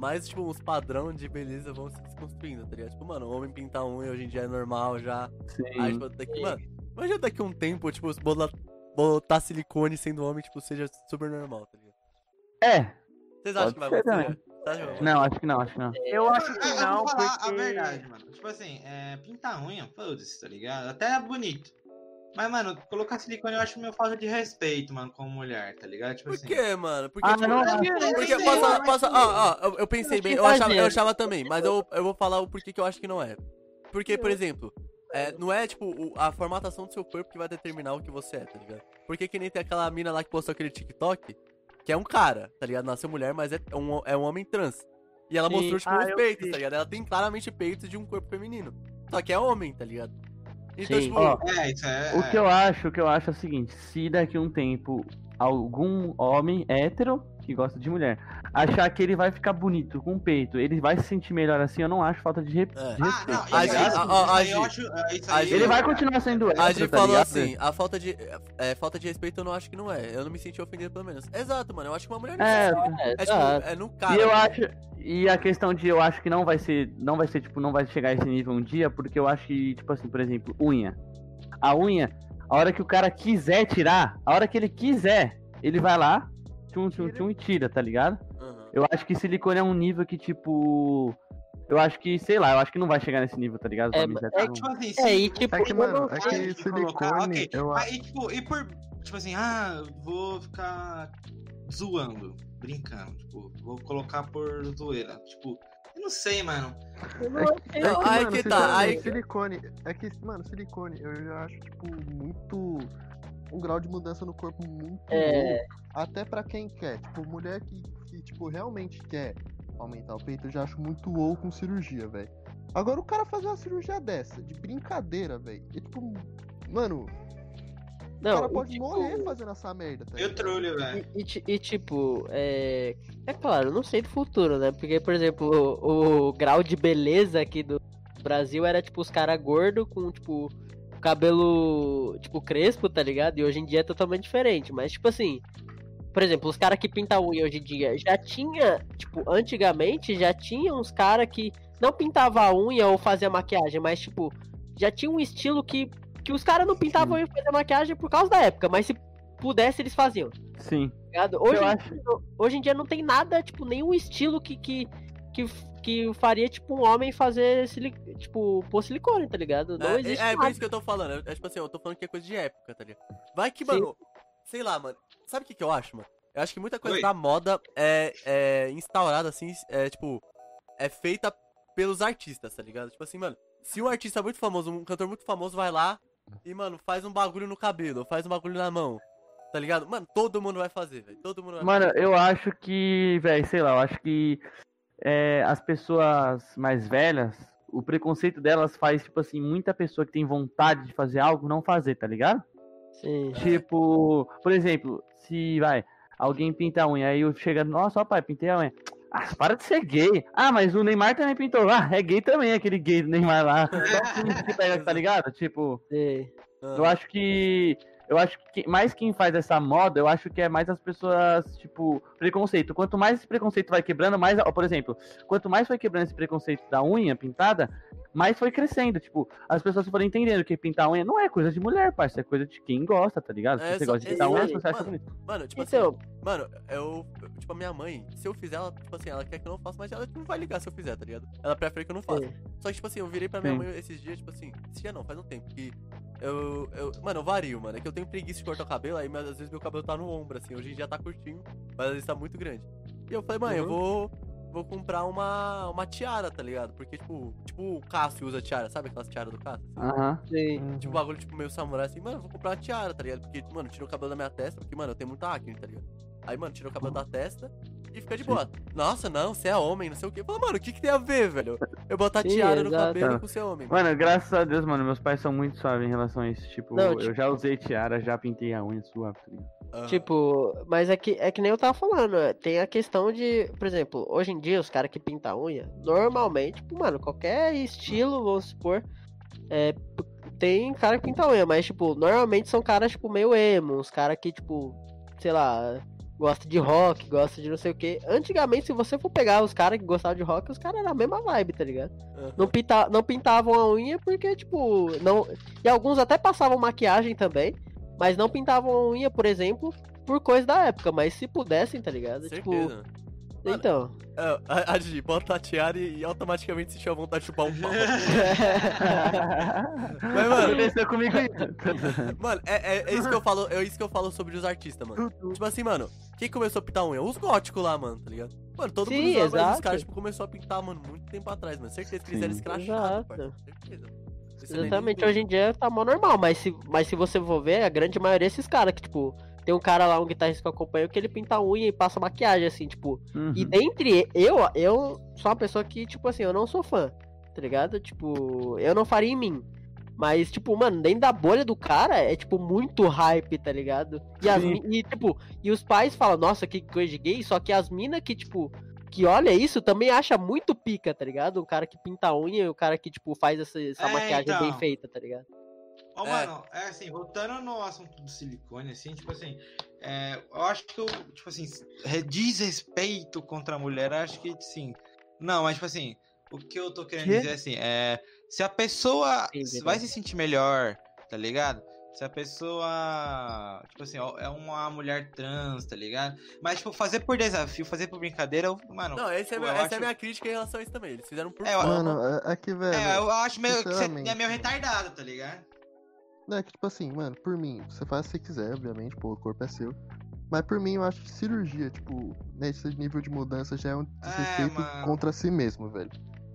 mais, tipo, os padrão de beleza vão se desconstruindo, tá ligado? Tipo, mano, o homem pintar unha hoje em dia é normal já. Aí, Sim. tipo, daqui, mano, imagina daqui a um tempo, tipo, se botar, botar silicone sendo homem, tipo, seja super normal, tá ligado? É. Vocês acham que vai acontecer? que Não, acho que não, acho que não. Eu acho que Eu não, vou falar porque... a verdade, mano. Tipo assim, é, pintar unha, foda-se, tá ligado? Até é bonito. Mas, mano, colocar silicone eu acho meio falta de respeito, mano, como mulher, tá ligado? Tipo Por assim. quê, mano? Porque, Ah, tipo, não, é- não. Porque Não passa, ah, ah, eu, eu pensei bem, eu que achava, eu achava também, mas eu, eu vou falar o porquê que eu acho que não é. Porque, por exemplo, é, não é tipo o- a formatação do seu corpo que vai determinar o que você é, tá ligado? Porque que nem tem aquela mina lá que postou aquele TikTok, que é um cara, tá ligado? Nasceu mulher, mas é um, é um homem trans. E ela Sim. mostrou, tipo, Ah, os peitos, vi. tá ligado? Ela tem claramente peitos de um corpo feminino. Só que é homem, tá ligado? Então, Sim. tipo, Ó, É, isso é. O que eu acho, o que eu acho é o seguinte, se daqui a um tempo algum homem hétero que gosta de mulher achar que ele vai ficar bonito com o peito, ele vai se sentir melhor assim, eu não acho falta de re- É. de Ah, respeito. não, é, Ele vai continuar sendo hétero, A Gi tá falou ligado? assim, a falta de. É, falta de respeito eu não acho que não é. Eu não me senti ofendido pelo menos. Exato, mano. Eu acho que uma mulher não É, é, É, é, tipo, é no cara. E eu acho, e a questão de eu acho que não vai ser, não vai ser tipo, não vai chegar a esse nível um dia, porque eu acho que, tipo assim, por exemplo, unha. A unha, A hora que o cara quiser tirar, a hora que ele quiser, ele vai lá, tchum, tchum, tchum e tira, tá ligado? Aham. Eu acho que silicone é um nível que, tipo. Eu acho que, sei lá, eu acho que não vai chegar nesse nível, tá ligado? É, é tá tipo assim, É, e tipo, É que, mano, é que de colocar, silicone, ok. eu Ah, acho. e, tipo, e por, tipo assim, ah, vou ficar zoando, brincando, tipo, vou colocar por zoeira, tipo, eu não sei, mano. eu não É que, Não, aí mano, que tá, aí- silicone, é que, mano, silicone, eu já acho, tipo, muito. Um grau de mudança no corpo muito É. Até pra quem quer. Tipo, mulher que, que, tipo, realmente quer aumentar o peito, eu já acho muito ou com cirurgia, velho. Agora o cara fazer uma cirurgia dessa, de brincadeira, velho. É tipo. Mano, o Não, cara e, pode tipo, morrer fazendo essa merda, tá Eu ligado? trolho, velho. E, e e, tipo, é. É claro, não sei do futuro, né? Porque, por exemplo, o, o grau de beleza aqui do Brasil era, tipo, os caras gordos com, tipo, cabelo, tipo, crespo, tá ligado? E hoje em dia é totalmente diferente. Mas, tipo assim, por exemplo, os caras que pintam unha hoje em dia já tinha, tipo, antigamente já tinha uns caras que não pintava a unha ou fazia maquiagem, mas, tipo, já tinha um estilo que, que os caras não pintavam e faziam maquiagem por causa da época, mas se pudesse eles faziam. Sim. Hoje, acho- hoje em dia não tem nada, tipo, nenhum estilo que, que, que, que faria, tipo, um homem fazer, sili... tipo, pôr silicone, tá ligado? Não é, existe é, é por nada. isso que eu tô falando. É, tipo assim, eu tô falando que é coisa de época, tá ligado? Vai que, Sim. mano, sei lá, mano. Sabe o que, que eu acho, mano? Eu acho que muita coisa Oi. da moda é, é instaurada, assim, é tipo, é feita pelos artistas, tá ligado? Tipo assim, mano, se um artista muito famoso, um cantor muito famoso vai lá e, mano, faz um bagulho no cabelo, faz um bagulho na mão, tá ligado? Mano, todo mundo vai fazer, velho. Todo mundo vai Mano, fazer. eu acho que, velho, sei lá, eu acho que é, as pessoas mais velhas, o preconceito delas faz, tipo assim, muita pessoa que tem vontade de fazer algo não fazer, tá ligado? Sim. Tipo, por exemplo, se vai, alguém pinta a unha, aí eu chega, nossa, ó pai, pintei a unha. Ah, para de ser gay. Ah, mas o Neymar também pintou. Ah, é gay também, aquele gay do Neymar lá. Só que pega, tá ligado? Tipo, eu acho que. Eu acho que mais quem faz essa moda, eu acho que é mais as pessoas, tipo, preconceito. Quanto mais esse preconceito vai quebrando, mais. Por exemplo, quanto mais foi quebrando esse preconceito da unha pintada, mais foi crescendo. Tipo, as pessoas foram entendendo que pintar a unha não é coisa de mulher, parça, é coisa de quem gosta, tá ligado? Se É, você gosta de pintar a unha, você acha Mano, bonito. Mano, tipo Então, assim, mano, eu. Tipo, a minha mãe, se eu fizer, ela, tipo assim, ela quer que eu não faça, mas ela não vai ligar se eu fizer, tá ligado? Ela prefere que eu não faça. sim. Só que, tipo assim, eu virei pra minha Sim. mãe esses dias, tipo assim, esse dia não, faz um tempo, que eu, eu. Mano, eu vario, mano. É que eu tenho preguiça de cortar o cabelo, aí mas, às vezes meu cabelo tá no ombro, assim. Hoje em dia tá curtinho, mas às vezes tá muito grande. E eu falei, mãe, eu vou. Vou comprar uma, uma tiara, tá ligado? Porque, tipo, tipo o Cássio usa tiara, sabe aquelas tiaras do Cássio? assim? Aham. sim. Tipo, bagulho, tipo, meio samurai, assim, mano, eu vou comprar uma tiara, tá ligado? Porque, mano, tira o cabelo da minha testa, porque, mano, eu tenho muita acne, tá ligado? Aí, mano, tira o cabelo da testa e fica de boa. Nossa, não, você é homem, não sei o quê. Fala, mano, o que que tem a ver, velho? Eu botar Sim, tiara no exato. cabelo com ser homem. mano. Graças a Deus, mano, meus pais são muito suaves em relação a isso. Tipo, Não, eu tipo- já usei tiara, já pintei a unha suave, tá ligado? Tipo, mas é que, é que nem eu tava falando, é, tem a questão de, por exemplo, hoje em dia os caras que pintam a unha, normalmente, tipo, mano, qualquer estilo, vamos supor, é, p- tem cara que pinta a unha, mas, tipo, normalmente são caras, tipo, meio emo, uns caras que, tipo, sei lá, gosta de rock, gosta de não sei o que. Antigamente, se você for pegar os caras que gostavam de rock, os caras eram a mesma vibe, tá ligado? Aham. Não, pinta, não pintavam a unha porque, tipo, não. E alguns até passavam maquiagem também, mas não pintavam a unha, por exemplo, por coisa da época. Mas se pudessem, tá ligado? Tipo. Mano, Então. É, a, a Gi, bota a tiara e, e automaticamente sentiu a vontade de chupar um pau. Mas, mano, Aconteceu comigo isso. mano, é, é, é isso que eu falo, é isso que eu falo sobre os artistas, mano. Tipo assim, mano, quem começou a pintar unha? Os góticos lá, mano, tá ligado? Mano, todo Sim, mundo usava, mas os caras, tipo, começou a pintar, mano, muito tempo atrás, mano. Certeza que eles eram escrachados. Certeza. Exatamente, hoje em dia tá mó normal, mas se, mas se você for ver, a grande maioria é esses caras que, tipo, tem um cara lá, um guitarrista que eu acompanho, que ele pinta a unha e passa maquiagem, assim, tipo, Uhum. E dentre eu, eu sou uma pessoa que, tipo assim, eu não sou fã, tá ligado? Tipo, eu não faria em mim. Mas, tipo, mano, dentro da bolha do cara é, tipo, muito hype, tá ligado? E, as, e tipo, e os pais falam, nossa, que coisa de gay, só que as minas que, tipo, que olha isso também acha muito pica, tá ligado? O cara que pinta a unha e o cara que, tipo, faz essa, essa É, maquiagem bem então. feita, tá ligado? É. mano, é assim, voltando no assunto do silicone, assim, tipo assim, é, eu acho que eu, tipo assim, re- desrespeito contra a mulher, acho que sim. Não, mas tipo assim, o que eu tô querendo Quê? dizer assim, é. Se a pessoa Entendi. vai se sentir melhor, tá ligado? Se a pessoa, tipo assim, é uma mulher trans, tá ligado? Mas, tipo, fazer por desafio, fazer por brincadeira, eu- mano. Não, essa é, minha- essa é acho- a minha crítica em relação a isso também. Eles fizeram por É, eu-. Mano, é, é que, velho. É, eu acho meio que você é meio retardado, tá ligado? É que, tipo assim, mano, por mim, você faz você quiser, obviamente, pô, o corpo é seu. Mas por mim, eu acho que cirurgia, tipo, nesse nível de mudança já é um desrespeito mano. contra si mesmo, velho.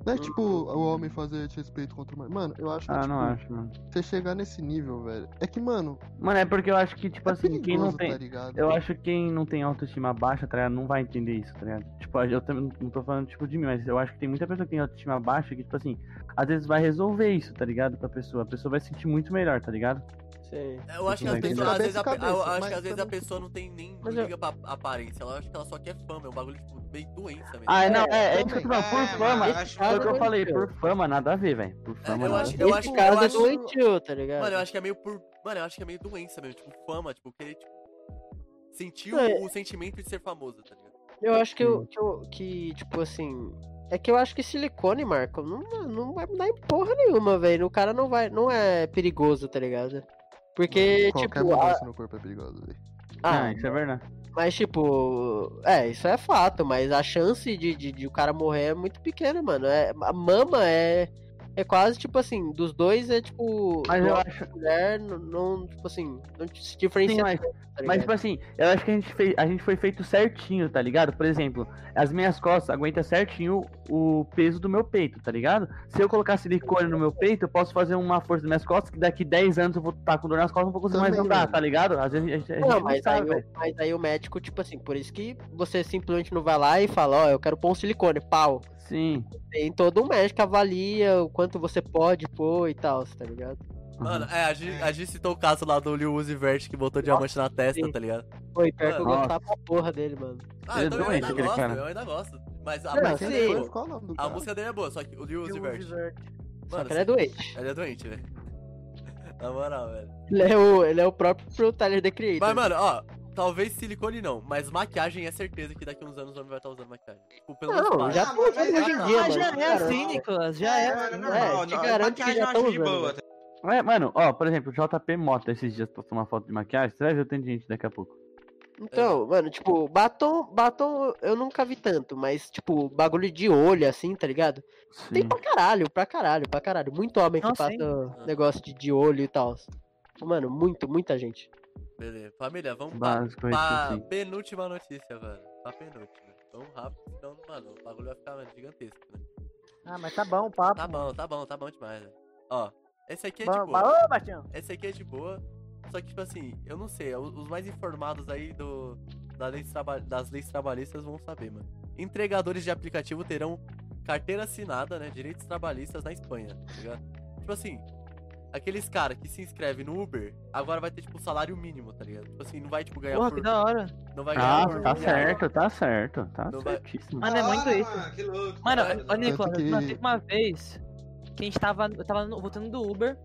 Não é tipo o homem fazer desrespeito contra o mano. Mano, eu acho que, Ah, tipo, não acho, mano. você chegar nesse nível, velho. É que, mano, Mano, é porque eu acho que, tipo é assim, quem não tem. tá ligado? Eu acho que quem não tem autoestima baixa, tá ligado? Não vai entender isso, tá ligado? Tipo, eu também não tô falando, tipo, de mim, mas eu acho que tem muita pessoa que tem autoestima baixa que, tipo assim, às vezes vai resolver isso, tá ligado? Pra pessoa. A pessoa vai se sentir muito melhor, tá ligado? Sei. Eu acho que as pessoas, às vezes, a, cabeça eu acho que às vezes a pessoa não tem nem não liga pra aparência. Ela acha que ela só quer fama. É um bagulho, tipo, meio doença mesmo. Ah, não, É, é, é tô falando. Por é, fama, foi acho- o que eu falei, é por fama, nada a ver, velho. Por fama, eu nada acho- a ver. eu Esse acho- caso é doentio, tá ligado? Mano, eu acho que é meio por. Mano, eu acho que é meio doença mesmo. Tipo, fama, tipo, querer, tipo. Sentir É. o, o sentimento de ser famoso, tá ligado? Eu acho que, eu, que, eu- que, tipo assim. É que eu acho que silicone, Marco, não, não vai mudar em porra nenhuma, velho. O cara não vai. Não é perigoso, tá ligado? Porque, Qualquer tipo. a- mudança no corpo é perigosa, velho. ah, Ah, isso é verdade. mas tipo. É, isso é fato, mas a chance de, de, de o cara morrer é muito pequena, mano. É, a mama é. É quase tipo assim, dos dois é tipo. Mas eu acho. mulher não, não, tipo assim, não se diferencia. Sim, mas, tanto, tá mas tipo assim, eu acho que a gente, fez, a gente foi feito certinho, tá ligado? Por exemplo, as minhas costas aguentam certinho o peso do meu peito, tá ligado? Se eu colocar silicone no meu peito, eu posso fazer uma força nas minhas costas que daqui 10 anos eu vou estar com dor nas costas e não vou conseguir mais Também, andar, velho. tá ligado? Às vezes a gente, a gente Não, não mas aí, sabe, o, velho. mas aí o médico, tipo assim, por isso que você simplesmente não vai lá e fala, ó, eu quero pôr um silicone, pau. Sim. Tem todo um médico que avalia o quanto você pode pôr e tal, tá ligado? Mano, é, a Gi, a Gi citou o caso lá do Lil Uzi Vert que botou diamante na testa, sim. tá ligado? Foi pior que eu Nossa. gostava pra porra dele, mano. Ah, Ele é então eu doente, ainda aquele gosto, cara. eu ainda gosto. Mas a Não, música dele é Mas boa. qual o nome do A música dele é boa, só que o Lil Uzi Vert. Só Mano, que ele é doente. ele é doente, velho. Na moral, velho. Ele é o, ele é o próprio Tyler The Creator. Mas, mano, ó, talvez silicone não, mas maquiagem é certeza que daqui uns anos o homem vai estar usando maquiagem. Tipo, pelo menos Não, já Ah, tá usando é- hoje em ah, dia, Ah, mano. já é assim, Nicolas, já é. mano, é, normal, te não, garanto que maquiagem já eu acho tão de usando. É, mano, ó, por exemplo, o JP Mota esses dias postou uma foto de maquiagem, você vai ver o tanto de gente daqui a pouco. Então, mano, tipo, batom, batom eu nunca vi tanto, mas, tipo, bagulho de olho, assim, tá ligado? Tem Sim. pra caralho, pra caralho, pra caralho. Muito homem que Não, passa sim. negócio de, de olho e tal. Mano, muito, muita gente. Beleza. Família, vamos pra, Básico, pra isso sim. penúltima notícia, velho. Pra penúltima. Vamos rápido, senão, mano, o bagulho vai ficar mano, gigantesco, né? Ah, mas tá bom o papo. Tá bom, tá bom, tá bom demais, velho. Ó, esse aqui é Bom, de boa. Ô, Bastião. Esse aqui é de boa. Só que, tipo assim, eu não sei, os os mais informados aí do, da leis traba- das leis trabalhistas vão saber, mano. Entregadores de aplicativo terão carteira assinada, né? Direitos trabalhistas na Espanha, tá ligado? Tipo assim, aqueles caras que se inscrevem no Uber, agora vai ter, tipo, salário mínimo, tá ligado? Tipo assim, não vai, tipo, ganhar Porra, por. que da hora. Não vai ganhar Ah, por. tá certo, tá certo, tá Não vai- certíssimo. Mano, é Da muito isso. Mano, que louco. Mano, ô. Nicolas, que- teve uma vez que a gente tava. Eu tava voltando do Uber.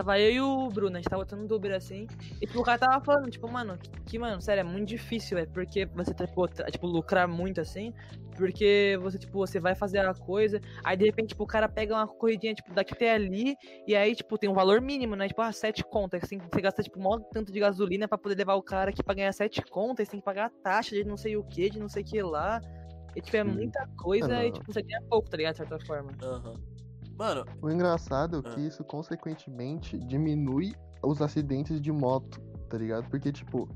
Tava eu e o Bruno, a gente tava voltando do Uber assim. E tipo, o cara tava falando, tipo, mano, que, que, mano, sério, é muito difícil, é porque você tipo, tra- tipo, lucrar muito assim. Porque você, tipo, você vai fazer a coisa, aí de repente, tipo, o cara pega uma corridinha, tipo, daqui até ali, e aí, tipo, tem um valor mínimo, né? Tipo, ah, sete contas. Você, tem- você gasta, tipo, mó tanto de gasolina pra poder levar o cara aqui pra ganhar sete contas, você tem que pagar a taxa de não sei o que, de não sei o que lá. E, tipo, é muita coisa Ah, e, tipo, você ganha pouco, tá ligado? De certa forma. Aham. Mano, O engraçado é Ah. que isso, consequentemente, diminui os acidentes de moto, tá ligado? Porque, tipo,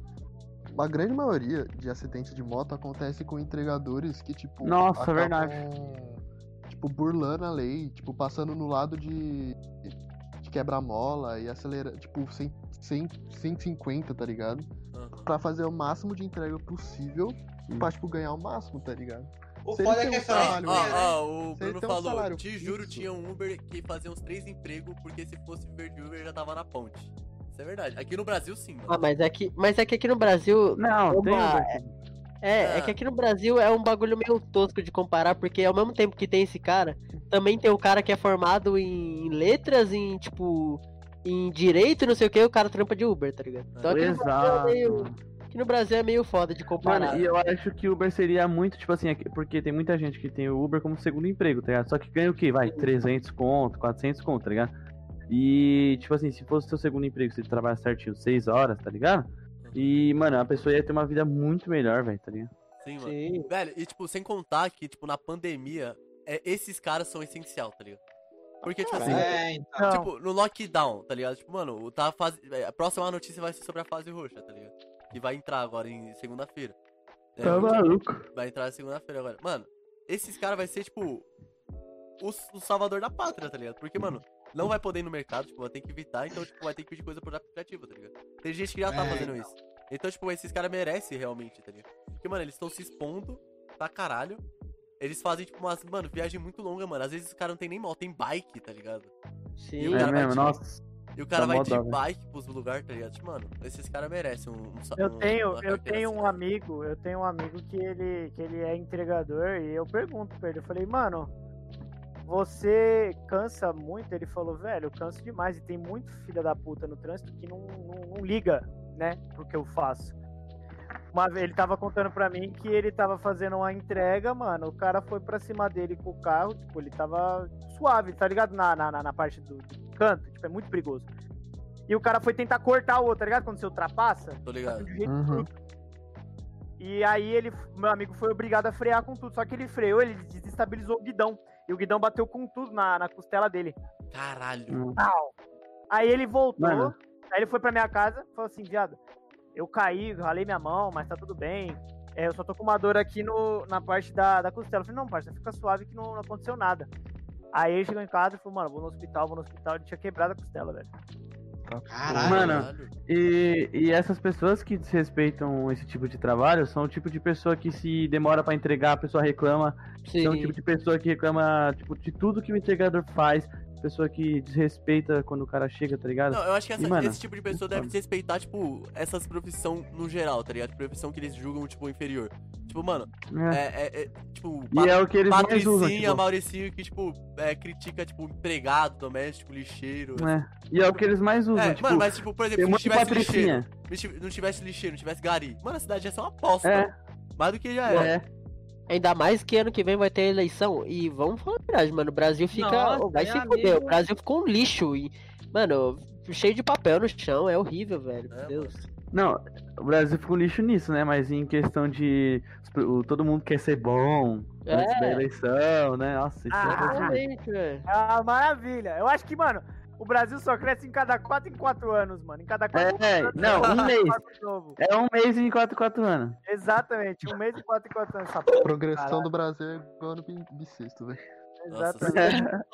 a grande maioria de acidentes de moto acontece com entregadores que, tipo. Nossa, acabam, verdade. Tipo, burlando a lei, tipo, passando no lado de. de quebra-mola e acelera, tipo, 100, 100, 150, tá ligado? aham. Pra fazer o máximo de entrega possível Sim. pra, tipo, ganhar o máximo, tá ligado? O foda é tem que é um trabalho, Ó, isso, né? ó, o Bruno tem um falou, salário te juro, fixo- tinha um Uber que fazia uns três empregos, porque se fosse viver de Uber já tava na ponte. Isso é verdade. Aqui no Brasil, sim, mano. Ah, mas é que, mas é que aqui no Brasil. Não, tem Uma- Uber. É, é Ah. que aqui no Brasil é um bagulho meio tosco de comparar, porque ao mesmo tempo que tem esse cara, também tem o cara que é formado em letras, em tipo. em direito, não sei o que, o cara trampa de Uber, tá ligado? Então aqui no, Brasil é Exato. meio, aqui no Brasil é meio foda de comparar. Mano, e eu acho que o Uber seria muito, tipo assim, porque tem muita gente que tem o Uber como segundo emprego, tá ligado? Só que ganha o quê? Vai, 300 conto, 400 conto, tá ligado? E, tipo assim, se fosse seu segundo emprego, você trabalha certinho seis horas, tá ligado? E, mano, a pessoa ia ter uma vida muito melhor, velho, tá ligado? Sim, mano. Sim. Velho, e tipo, sem contar que, tipo, na pandemia, é, esses caras são essencial, tá ligado? Porque, tipo assim, É, então. Não. tipo, no lockdown, tá ligado? Tipo, mano, tá a fase. é, A próxima notícia vai ser sobre a fase roxa, tá ligado? Que vai entrar agora em segunda-feira. É, Tá maluco. Vai entrar segunda-feira agora. Mano, esses caras vai ser, tipo, o, o salvador da pátria, tá ligado? Porque, mano, não vai poder ir no mercado, tipo, vai ter que evitar, então, tipo, vai ter que pedir coisa por aplicativo, tá ligado? Tem gente que já tá É, fazendo então. isso. Então, tipo, esses caras merecem realmente, tá ligado? Porque, mano, eles estão se expondo pra caralho. Eles fazem, tipo, umas, mano, viagem muito longa, mano. Às vezes os caras não tem nem moto, tem bike, tá ligado? Sim. E o É cara vai mesmo, de- nossa. E o cara Dá vai de dó, bike pros lugares, tá ligado? Tipo, mano, esses caras merecem um, um Eu um- tenho, uma eu tenho assim. um amigo, eu tenho um amigo que ele, que ele é entregador e eu pergunto pra ele, eu falei, mano, você cansa muito? Ele falou, velho, eu canso demais e tem muito filha da puta no trânsito que não, não, não liga, né, pro que eu faço. Uma vez ele tava contando pra mim que ele tava fazendo uma entrega, mano, o cara foi pra cima dele com o carro, tipo, ele tava suave, tá ligado? Na, na, na- na parte do, do canto, tipo, é muito perigoso. E o cara foi tentar cortar o outro, tá ligado? Quando você ultrapassa, Tô ligado. de jeito Uhum. E aí ele, meu amigo foi obrigado a frear com tudo. Só que ele freou, ele desestabilizou o guidão. E o guidão bateu com tudo na, na costela dele. Caralho. Pau. Aí ele voltou, Mano. aí ele foi pra minha casa falou assim, viado, eu caí, ralei minha mão, mas tá tudo bem. É, eu só tô com uma dor aqui no, na parte da, da costela. Eu falei, não, parça, fica suave que não, não aconteceu nada. Aí ele chegou em casa e falou, mano, vou no hospital, vou no hospital. Ele tinha quebrado a costela, velho. Caralho. Mano. E, e essas pessoas que desrespeitam esse tipo de trabalho são o tipo de pessoa que se demora pra entregar, a pessoa reclama. Sim. São o tipo de pessoa que reclama, tipo, de tudo que o entregador faz. Pessoa que desrespeita quando o cara chega, tá ligado? Não, eu acho que essa- E, mano, esse tipo de pessoa deve desrespeitar, tipo, essas profissões no geral, tá ligado? Profissão que eles julgam, tipo, inferior. Tipo, mano, É. é, é- é, tipo, E é o que eles mais usam, tipo, Mauricinho, que, tipo, é, critica, tipo, empregado, doméstico, lixeiro. é. E é o que eles mais usam, É, tipo, mano, mas, tipo, por exemplo, não tivesse lixeiro, patricinha. não tive- não tivesse lixeiro, não tivesse gari, mano, a cidade ia ser uma bosta. É. Mais do que já é. É. Ainda mais que ano que vem vai ter eleição. E vamos falar a verdade, mano. O Brasil fica. Nossa, vai meu se fuder. amigo. O Brasil ficou um lixo. E, mano, cheio de papel no chão. É horrível, velho. É, Meu Deus. Não, o Brasil ficou lixo nisso, né? Mas em questão de. todo mundo quer ser bom É. antes da eleição, né? Nossa, isso Ah, é. Velho. É uma maravilha. Eu acho que, mano, o Brasil só cresce em cada 4 em 4 anos, mano. Em cada 4 É, não, um mês. É um mês em 4, 4 anos. Exatamente, um mês e 4 em 4 anos. Essa progressão Caralho. do Brasil é igual no bi- bissexto, velho. Nossa, Exatamente.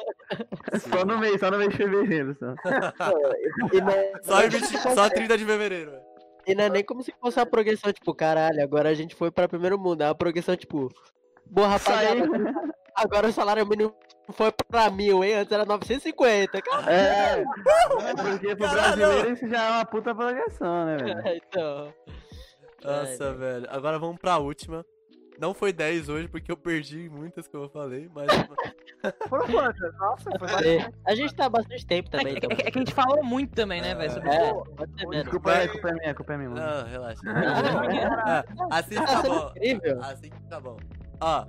Só no mês, só no mês de fevereiro. Só. E não, é- Só, em 20 só 30 de fevereiro, velho. e não é nem como se fosse uma progressão, tipo, caralho, agora a gente foi pra primeiro mundo. É uma progressão, tipo, boa rapaziada. Agora o salário mínimo foi pra mil, hein? Antes era 950, cara. É, é porque pro Caralho. brasileiro isso já é uma puta progressão, né, velho? então. Nossa, É, velho. Agora vamos pra última. Não foi 10 hoje, porque eu perdi muitas que eu falei, mas. Foram quantas? Nossa, foi É, bastante. a gente tá há bastante tempo É, também. que- então. é que- é que a gente falou muito também, né, velho? sobre É, isso. pode ser menos. Desculpa aí, culpa é minha, culpa é minha, mano. Não, relaxa. Caralho. Ah, assim Ah, fica você é bom. incrível. Assim fica bom. Ó,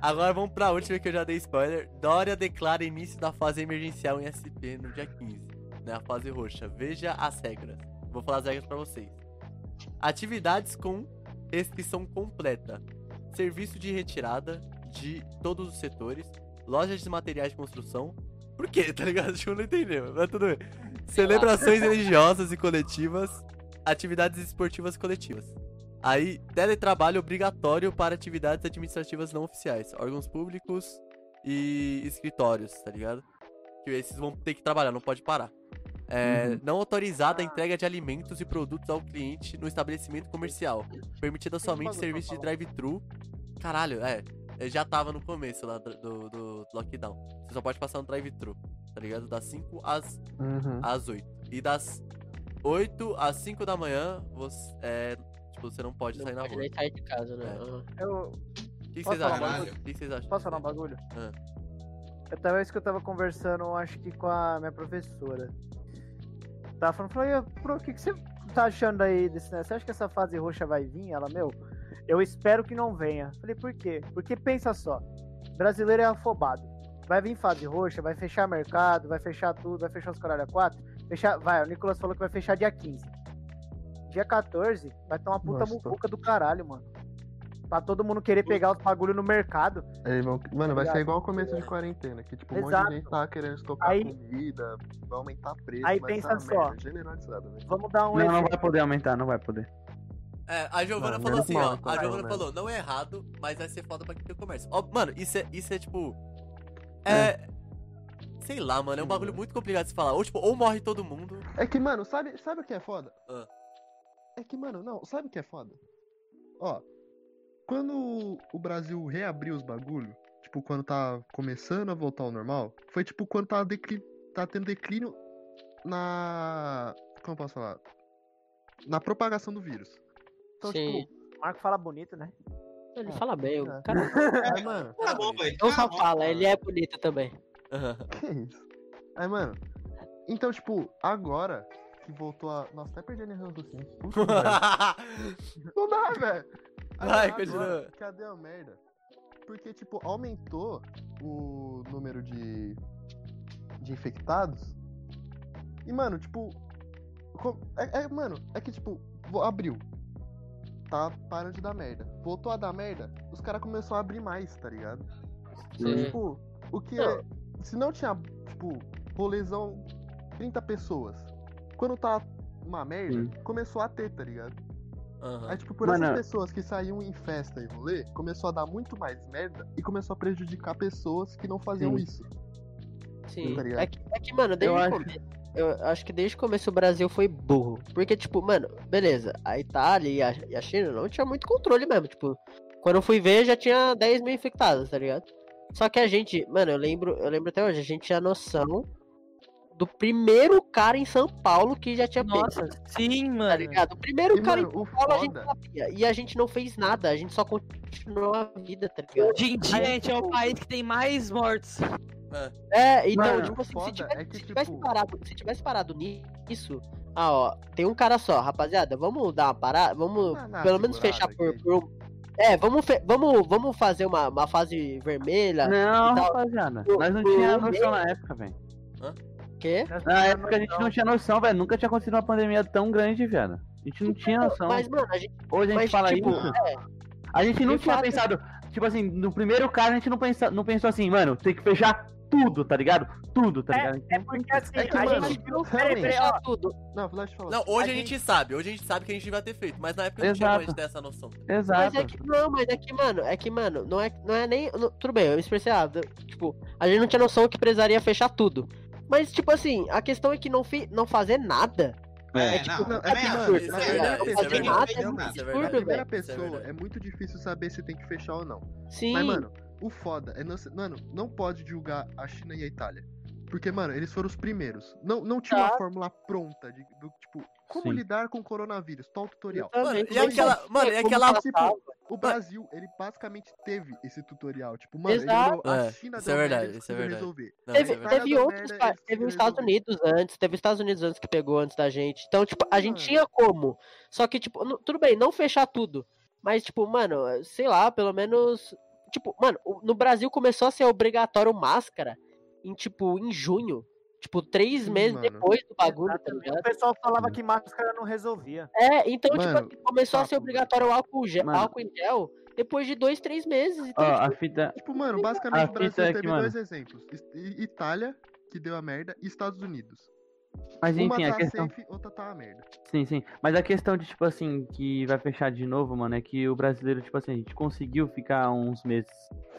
agora vamos pra última que eu já dei spoiler. Dória declara início da fase emergencial em SP no dia 15, né? A fase roxa. Veja as regras. Vou falar as regras pra vocês. Atividades com restrição completa. Serviço de retirada de todos os setores. Lojas de materiais de construção. Por quê? Tá ligado? Tipo, não entendeu. Mas tudo bem. Celebrações religiosas e coletivas. Atividades esportivas coletivas. Aí, teletrabalho obrigatório para atividades administrativas não oficiais. Órgãos públicos e escritórios, tá ligado? Que esses vão ter que trabalhar, não pode parar. É, Uhum. Não autorizada a entrega de alimentos e produtos ao cliente no estabelecimento comercial. Permitida somente serviço de drive-thru. Caralho, é. Já tava no começo lá do, do, do lockdown. Você só pode passar no drive-thru, tá ligado? Das 5 às Uhum. às 8. E das 8 às 5 da manhã, você, é, você não pode Não sair na pode rua. nem sair de casa, né? É. Eu, O que, que vocês acham? O bagulho? que, que vocês acham? posso falar um bagulho? Ah. Eu tava isso que eu tava conversando, acho que com a minha professora. Tava falando, falei, "Ô, Pro, o que, que você tá achando aí desse né? Você acha que essa fase roxa vai vir? Ela, meu, eu espero que não venha. Falei, por quê? Porque pensa só, brasileiro é afobado. vai vir fase roxa, vai fechar mercado, vai fechar tudo, vai fechar os caralho a 4. Fechar, vai, o Nicolas falou que vai fechar dia 15. Dia 14 vai ter uma puta Nossa. muvuca do caralho, mano. Pra todo mundo querer pegar os bagulho no mercado. Aí vão- Mano, vai ser Ligado? igual o começo de quarentena, que tipo, um monte Exato. de gente tá querendo estocar Aí- comida, vai aumentar preço, Aí pensa ser só. merda velho. Vamos dar um Não, não exemplo. vai poder aumentar, não vai poder. É, a Giovana Não, falou assim, mal, ó. então, A Giovana menos. falou, não é errado, mas vai ser foda pra quem tem comércio. Ó, mano, isso é, isso é tipo. É. Sei lá, mano, é um bagulho muito complicado de se falar. Ou tipo, ou morre todo mundo. É que, mano, sabe, sabe o que é foda? Ah. É que, mano, não, sabe o que é foda? Ó, quando o Brasil reabriu os bagulho, tipo, quando tá começando a voltar ao normal, foi tipo quando tá, decli... tá tendo declínio na. Como eu posso falar? Na propagação do vírus. Então, Sim. O Marco fala bonito, né? Ele Ah, fala bem, o é. cara tipo, aí, mano, Tá bom, velho. não só fala, mano. ele é bonito também. que isso? Aí, mano, então, tipo, agora que voltou a. Nossa, até perdi a linha. Puta, velho. Não dá, velho. Vai, continua. Cadê a merda? Porque, tipo, aumentou o número de, de infectados. E, mano, tipo. É, é, mano, é que, tipo, abriu. Tá parando de dar merda. Voltou a dar merda, os caras começaram a abrir mais, tá ligado? Então, Sim. tipo, o que é. Se não tinha, tipo, rolezão 30 pessoas. Quando tá uma merda, Sim. começou a ter, tá ligado? Aham. Aí, tipo, por Mano, essas pessoas que saíam em festa e rolê, começou a dar muito mais merda e começou a prejudicar pessoas que não faziam Sim. isso. Sim. Tá? É que, é que, mano, desde Eu o acho- começo. Eu acho que desde o começo o Brasil foi burro. Porque, tipo, mano, beleza. A Itália e a, e a China não tinha muito controle mesmo. Tipo, quando eu fui ver já tinha 10 mil infectados, tá ligado? Só que a gente, mano, eu lembro, eu lembro até hoje, a gente tinha noção do primeiro cara em São Paulo que já tinha Nossa, pego, sim, tá mano. ligado? O primeiro E, cara mano, em o São Paulo a gente sabia. E a gente não fez nada, a gente só continuou a vida, tá ligado? Hoje em dia, a gente é o país que tem mais mortes. É, então, Mano, tipo assim, se tivesse, é que, se tivesse tipo- parado, se tivesse parado nisso, ah, ó, tem um cara só, rapaziada, vamos dar uma parada, vamos uma pelo menos fechar por, por um- É, vamos, fe- vamos, vamos fazer uma, uma fase vermelha, Não, rapaziada. Nós não meio- noção na época, velho. Quê? Na época a gente não tinha noção, velho. Nunca tinha acontecido uma pandemia tão grande, velho. A gente não tinha noção. Mas, mano, a gente, Hoje a gente mas, fala tipo, isso. é, A gente não de tinha fato- pensado. Tipo assim, no primeiro caso a gente não, pensa, não pensou assim, mano, tem que fechar tudo, tá ligado? Tudo, tá ligado? A gente É não porque assim, É que, a mano, gente viu. Peraí, realmente- peraí, ó. fechar tudo. Não, falar. Não, hoje a, A gente... sabe, hoje a gente sabe que a gente vai ter feito, mas na época não tinha como a gente Exato. ter essa noção. Mas Exato. é que, não, mas é que, mano, é que, mano, não é, não é nem. não- tudo bem, eu me expressei errado. Tipo, a gente não tinha noção que precisaria fechar tudo. Mas, tipo assim, a questão é que não, fi, não fazer nada. É, É, tipo, não, não, é na é é é é Na absurdo, verdade. primeira é pessoa é muito difícil saber se tem que fechar ou não. Sim. Mas, mano, o foda é não, mano, não pode julgar a China e a Itália. Porque, mano, eles foram os primeiros. Não, não tinha uma Tá. fórmula pronta de, do, tipo, como Sim. lidar com o coronavírus, tal tutorial. Mano, e aquela. Mano, e aquela. Tipo, o Brasil, ele basicamente teve esse tutorial. Tipo, mano, ele Exato. olhou, a É, China isso deu é verdade, isso é verdade. resolver. Não, Teve, isso é teve outros, merda, teve os Estados. Unidos antes, teve os Estados Unidos antes que pegou antes da gente. Então, tipo, a gente Mano. tinha como. Só que, tipo, não- tudo bem, não fechar tudo. Mas, tipo, mano, sei lá, pelo menos. Tipo, mano, no Brasil começou a ser obrigatório máscara em, tipo, em junho. Tipo, três Sim, meses mano. depois do bagulho, tá ligado? O pessoal falava que máscara não resolvia. É, então, Mano, tipo, assim, começou a ser papo, obrigatório o álcool, gel, Mano. álcool em gel depois de dois, três meses. Então, Ó, tipo, a fita. Tipo, mano, basicamente o Brasil é que, teve mano- dois exemplos. Itália, que deu a merda, e Estados Unidos. Mas enfim, a tá questão. safe, outra tá a merda. Sim, sim. Mas a questão de, tipo assim, que vai fechar de novo, mano, é que o brasileiro, tipo assim, a gente conseguiu ficar uns meses.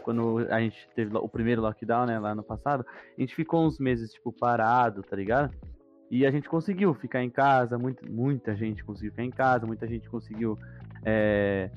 Quando a gente teve o primeiro lockdown, né, lá no passado, a gente ficou uns meses, tipo, parado, tá ligado? E a gente conseguiu ficar em casa, muito, muita gente conseguiu ficar em casa, muita gente conseguiu é,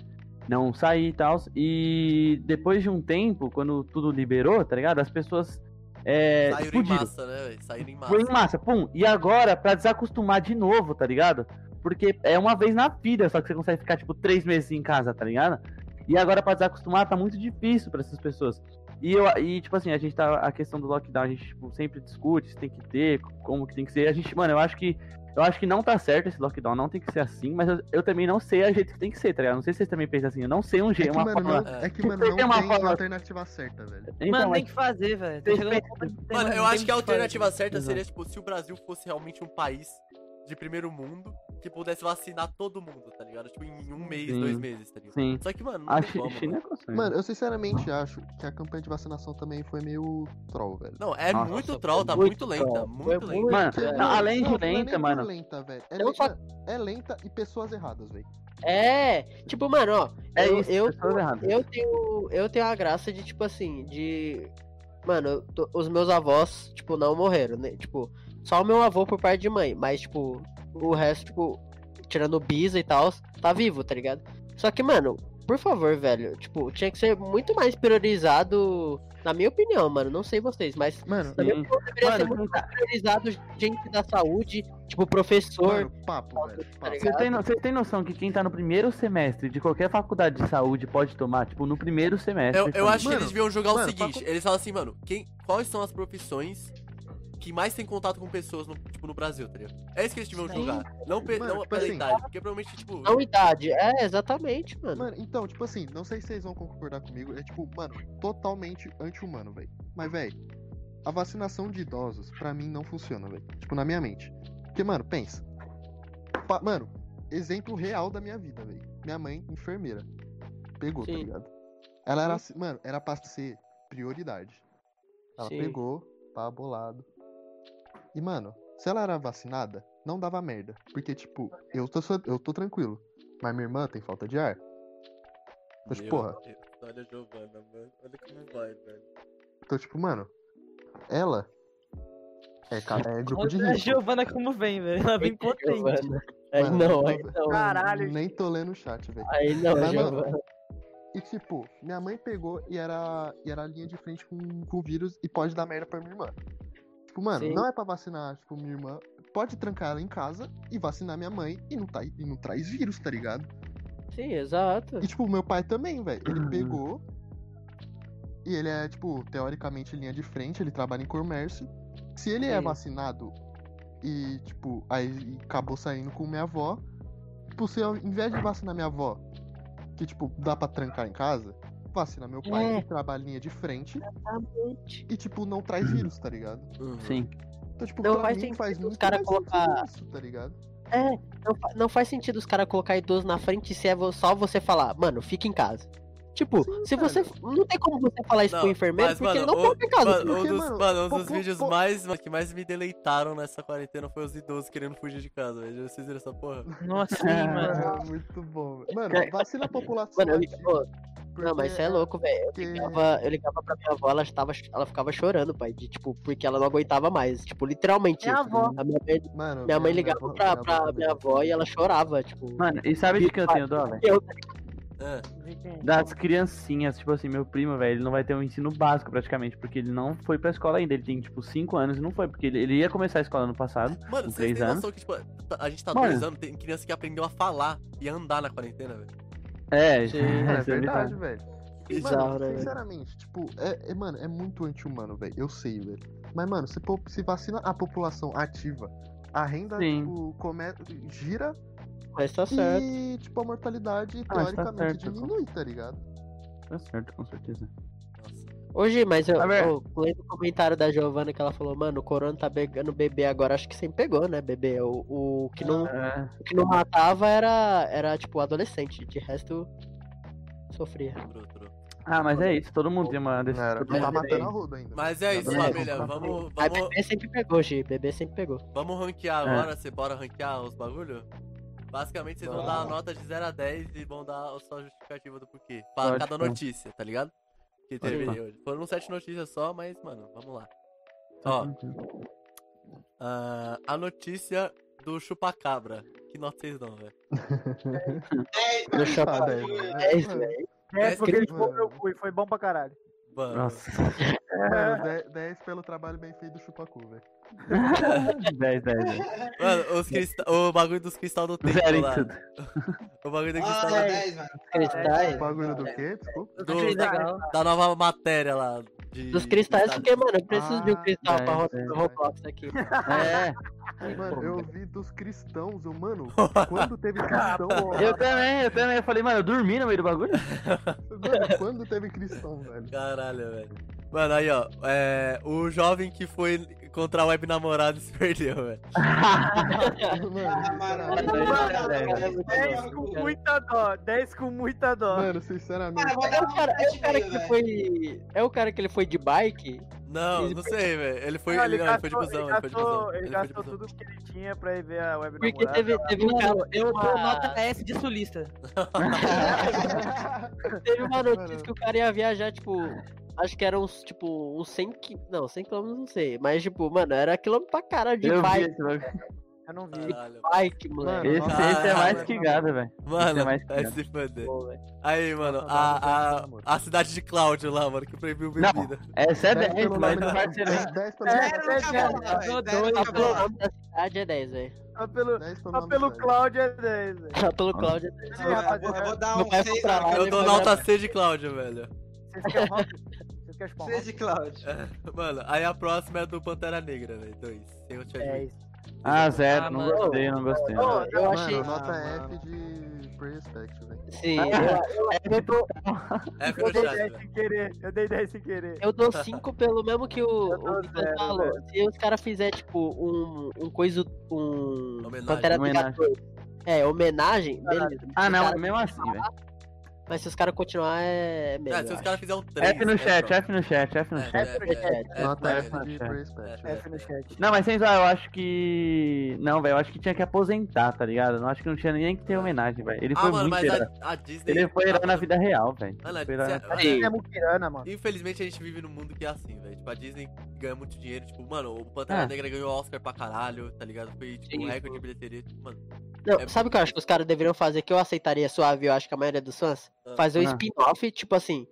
não sair e tal. E depois de um tempo, quando tudo liberou, tá ligado? As pessoas é, Saíram em explodiram. massa, né, velho? Saíram em massa. Foi em massa, pum. E agora, pra desacostumar de novo, tá ligado? Porque é uma vez na vida só que você consegue ficar, tipo, três meses em casa, tá ligado? E agora, pra desacostumar, tá muito difícil pra essas pessoas. E, eu, e, tipo assim, a gente tá. A questão do lockdown, a gente tipo, sempre discute se tem que ter, como que tem que ser. A gente, mano, eu acho que Eu acho que não tá certo esse lockdown, não tem que ser assim, mas eu, eu também não sei a jeito que tem que ser, tá ligado? Não sei se vocês também pensam assim, eu não sei um É jeito, que, uma mano, forma. não, é que, mano, Tem não uma tem forma- alternativa certa, velho. Então, mano, mas- tem que fazer, velho. Mano, eu acho que a alternativa certa seria, tipo, se o Brasil fosse realmente um país de primeiro mundo que pudesse vacinar todo mundo, tá ligado? Tipo, em um mês, Sim. dois meses, tá ligado? Sim. Só que, mano, não A tem como, China mano. é consegue. Mano, eu sinceramente acho que a campanha de vacinação também foi meio troll, velho. Não, é Nossa, muito troll, tá muito muito lenta, troll. muito Foi lenta. Mano, É. não, além de não, é lenta, por mano. lenta, velho. É, Eu le- só- mano, é lenta e pessoas erradas, velho. É, tipo, mano, ó, É eu, isso, eu, pessoas erradas. eu tenho eu tenho a graça de tipo assim, de mano, tô- os meus avós, tipo, não morreram, né? Tipo, só o meu avô por parte de mãe, mas tipo, o resto, tipo, tirando o bisa e tal, tá vivo, tá ligado? Só que, mano, por favor, velho, tipo, tinha que ser muito mais priorizado, na minha opinião, mano, não sei vocês, mas Mano, na minha opinião deveria ser Mano, muito mais priorizado gente da saúde, tipo, professor, mano, papo, velho. tá Papo. Você tem, você tem noção que quem tá no primeiro semestre de qualquer faculdade de saúde pode tomar, tipo, no primeiro semestre. Eu, eu acho que Mano, eles deviam jogar o seguinte, papo- eles falam assim, mano, quem, quais são as profissões que mais tem contato com pessoas no, tipo, no Brasil, tá ligado? É isso que eles deviam jogar. Não, pe- Mano, não tipo pela assim- idade, porque provavelmente, tipo. não idade. É, exatamente, mano. Mano, então, tipo assim, não sei se vocês vão concordar comigo, é tipo, mano, totalmente anti-humano, velho. Mas, velho, a vacinação de idosos, pra mim, não funciona, velho. Tipo, na minha mente. Porque, mano, pensa. Pa- mano, exemplo real da minha vida, velho. Minha mãe, enfermeira. Pegou, tá Sim. ligado? Ela era, assim- mano, era pra ser prioridade. Ela Sim. pegou, tá bolado. E, mano, se ela era vacinada, não dava merda. Porque, tipo, eu tô, só- eu tô tranquilo. Mas minha irmã tem falta de ar. Mas, Meu porra, Deus, Olha a Giovana, mano. Olha como vai, velho. então, tipo, mano, ela é, ca- é grupo de Olha a risco. Giovana como vem, velho. Ela vem potente. Aí Mano, não, aí não-. Caralho. Nem tô lendo o chat, velho. Aí não, Mas, mano. E tipo, minha mãe pegou e era, e era a linha de frente com, com o vírus e pode dar merda pra minha irmã. Tipo, mano, Sim. não é pra vacinar, tipo, minha irmã. Pode trancar ela em casa e vacinar minha mãe e não, tá, e não traz vírus, tá ligado? Sim, exato. E tipo, meu pai também, velho. Ele Uhum. pegou. E ele é, tipo, teoricamente linha de frente, ele trabalha em comércio. Se ele é Sim. vacinado e, tipo, aí acabou saindo com minha avó. Tipo, se eu, em vez de vacinar minha avó, que, tipo, dá pra trancar em casa, vacina meu pai, É. que trabalha linha de frente Exatamente. e, tipo, não traz vírus, tá ligado? Uhum. Sim. Então, tipo, Não pra faz mim sentido faz os cara colocar- isso, tá ligado? É, não, não faz sentido os caras colocar idoso na frente se é só você falar, mano, fica em casa. Tipo, Sim, se cara. você. Não tem como você falar isso Não, pro enfermeiro, mas, porque mano, ele não o- pode ficar em casa. Mano, um Porque, dos, mano, mano, um pô, dos pô, vídeos pô. mais, que mais me deleitaram nessa quarentena foi os idosos querendo fugir de casa, velho. Vocês viram essa porra? Nossa, sim, mano. É muito bom. velho. Mano, vacina a população. Mano, eu, pô, porque não, mas você é louco, velho. Eu, ligava, eu ligava pra minha avó, ela, tava, ela ficava chorando, pai. De, tipo, porque ela não aguentava mais. Tipo, literalmente. Minha isso. avó. A minha mãe, Mano, minha mãe minha ligava avó- pra, minha pra avó minha avó e ela chorava, tipo. Mano, e sabe de que eu tenho dó, velho? É. Das criancinhas, tipo assim, meu primo, velho, ele não vai ter um ensino básico praticamente, porque ele não foi pra escola ainda. Ele tem, tipo, 5 anos e não foi, porque ele, ele ia começar a escola ano passado. Mano, Com vocês três têm anos. noção que, tipo, a gente tá Mano. dois anos, tem criança que aprendeu a falar e a andar na quarentena, velho. É, Sim. É, é verdade, velho. Bizarro, mano, velho? sinceramente, tipo, é, é, mano, é muito anti-humano, velho. Eu sei, velho. Mas, mano, se, se vacina a população ativa, a renda, Sim. tipo, come, gira Mas tá certo. e, tipo, a mortalidade, Ah, tá teoricamente, certo, diminui, tá ligado? Tá certo, com certeza. Hoje, mas eu, vendo? eu lembro o comentário da Giovana que ela falou, mano, o corona tá pegando bebê agora, acho que sempre pegou, né, bebê? O, o, que, não, É, o que não matava era, era, tipo, adolescente, de resto, sofria. Ah, mas é isso, todo mundo tem uma era, decisão. não tá matando a roda ainda. Mas é isso, família. vamos lá. Vamos, Mas vamos, bebê sempre pegou, Gi, bebê sempre pegou. vamos ranquear É. agora. Você bora ranquear os bagulho? Basicamente, vocês vão dar a nota de 0 a 10 e vão dar a sua justificativa do porquê. Pra Pode cada notícia, tá ligado? Que teve hoje. Foram sete notícias só, mas, mano, vamos lá. Ó, ah, a notícia do chupacabra. Que nota vocês dão, velho? Deixa eu. É isso, velho. É, porque ele ficou meu cu e foi bom pra caralho. Mano, Nossa. Mano, 10, 10 pelo trabalho bem feito do Chupacu, velho. 10, 10, 10. mano os crista... o bagulho dos cristal do tempo Zero em lá. tudo. O bagulho do Ah, cristal 10, mano. Cristais. O bagulho do quê? Desculpa. do, da, da nova matéria lá. De, Dos cristais, porque, mano, eu preciso de um Ah, cristal é, pra ro- é, pro Roblox aqui. É, Mano, eu vi dos cristãos, eu, mano, quando teve cristão, Eu também, eu também. Eu falei, mano, eu dormi no meio do bagulho. mano, quando teve cristão, velho. Caralho, velho. Mano, aí, ó. É, o jovem que foi contra a web namorada se perdeu, velho. Mano, Mano, sinceramente, 10 com muita dó, 10 com muita dó. mano, sinceramente. É o cara, é o cara que velho. foi. É o cara que ele foi de bike? Não, não sei, velho. Ele foi, Não, ele, não, ele foi de gastou- busão, ele ele foi de busão. gastou, ele Ele gastou tudo que ele tinha pra ir ver a web Porque namorada. teve, teve um cara. Eu uma- dou nota S de sulista. Teve uma notícia Mano. que o cara ia viajar, tipo. Acho que era uns, tipo, uns 100 qui... Não, 100 km não sei. Mas, tipo, mano, era quilômetro pra caralho de Eu bike. Eu não vi. Caralho. bike, moleque. Mano, Esse, nossa, esse é mais mano. que gado, velho. Mano, Esse é mais vai que se foder. Aí, mano, Não, a, não, a, a cidade de Cláudio lá, mano, que proibiu Não. bebida. Essa é 10 10, pelo mas não vai ser nem. 10 pelo É, nome da cidade. é 10, velho. Só pelo, 10 pelo só pelo. Cláudio é 10, velho. Só pelo Cláudio é 10. Sim, Eu vou- dar um pai 6 foi pra lá, Eu dou nota C de Cláudio, velho. Vocês querem um 6 rock? de Cláudio. Mano, aí a próxima é do Pantera Negra, velho. Dois. Sem o Chadwick. 10. Ah, zero. Ah, não mano. gostei, não gostei. Ô, Eu Mano, achei. nota Ah, F de Respect, velho. Sim, Ah, eu, Eu, dou, É eu pelo dei chat, 10 velho. sem querer. Eu dei 10 sem querer. eu dou 5 pelo mesmo que o, Eu o zero, falou. velho. Se os caras fizerem, tipo, um, um coisa. Um. Homenagem. Pantera Negra Homenagem. 2. É, homenagem, beleza. Ah, não, cara- mesmo assim, velho. Mas se os caras continuar, é melhor. É, se os caras fizerem um 3. F no chat, F no chat, F no É, chat. é, no chat. é, Nota é, F é, é. É. velho. F no chat. Não, mas sem zoar, eu acho que. Não, velho, eu acho que tinha que aposentar, tá ligado? Não acho que não tinha nem que ter homenagem, velho. Ele Ah, foi mano, muito mas a, a Disney. Ele foi herói Ah, na vida real, velho. Mano, cê- Sim. É mano. Infelizmente a gente vive num mundo que é assim, velho. Tipo, a Disney ganha muito dinheiro. Tipo, mano, o Pantera Ah. Negra ganhou Oscar pra caralho, tá ligado? Foi, tipo, um recorde de bilheteria. Tipo, mano, Não, É- sabe o que eu acho que os caras deveriam fazer que eu aceitaria suave, eu acho que a maioria dos fãs? Ah. Fazer um Ah. spin-off, tipo assim.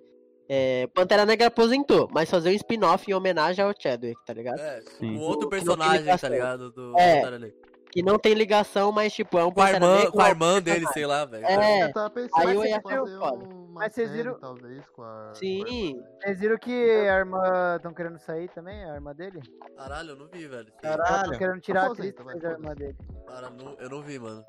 É, Pantera Negra aposentou, mas fazer um spin-off em homenagem ao Chadwick, tá ligado? é, Sim. um outro personagem, tá ligado? Do É. Pantera Negra. Que não tem ligação, mas tipo, é um Com a Pantera irmã, Negra. com a um irmã dele, sei lá, velho. É, Eu tava pensando aí eu ia fazer uma Mas vocês viram- talvez, com a... Sim. Vocês viram que a irmã estão querendo sair também? A irmã dele? Caralho, eu não vi, velho. Caralho. Estão querendo tirar a atriz irmã dele. Cara, não- eu não vi, mano.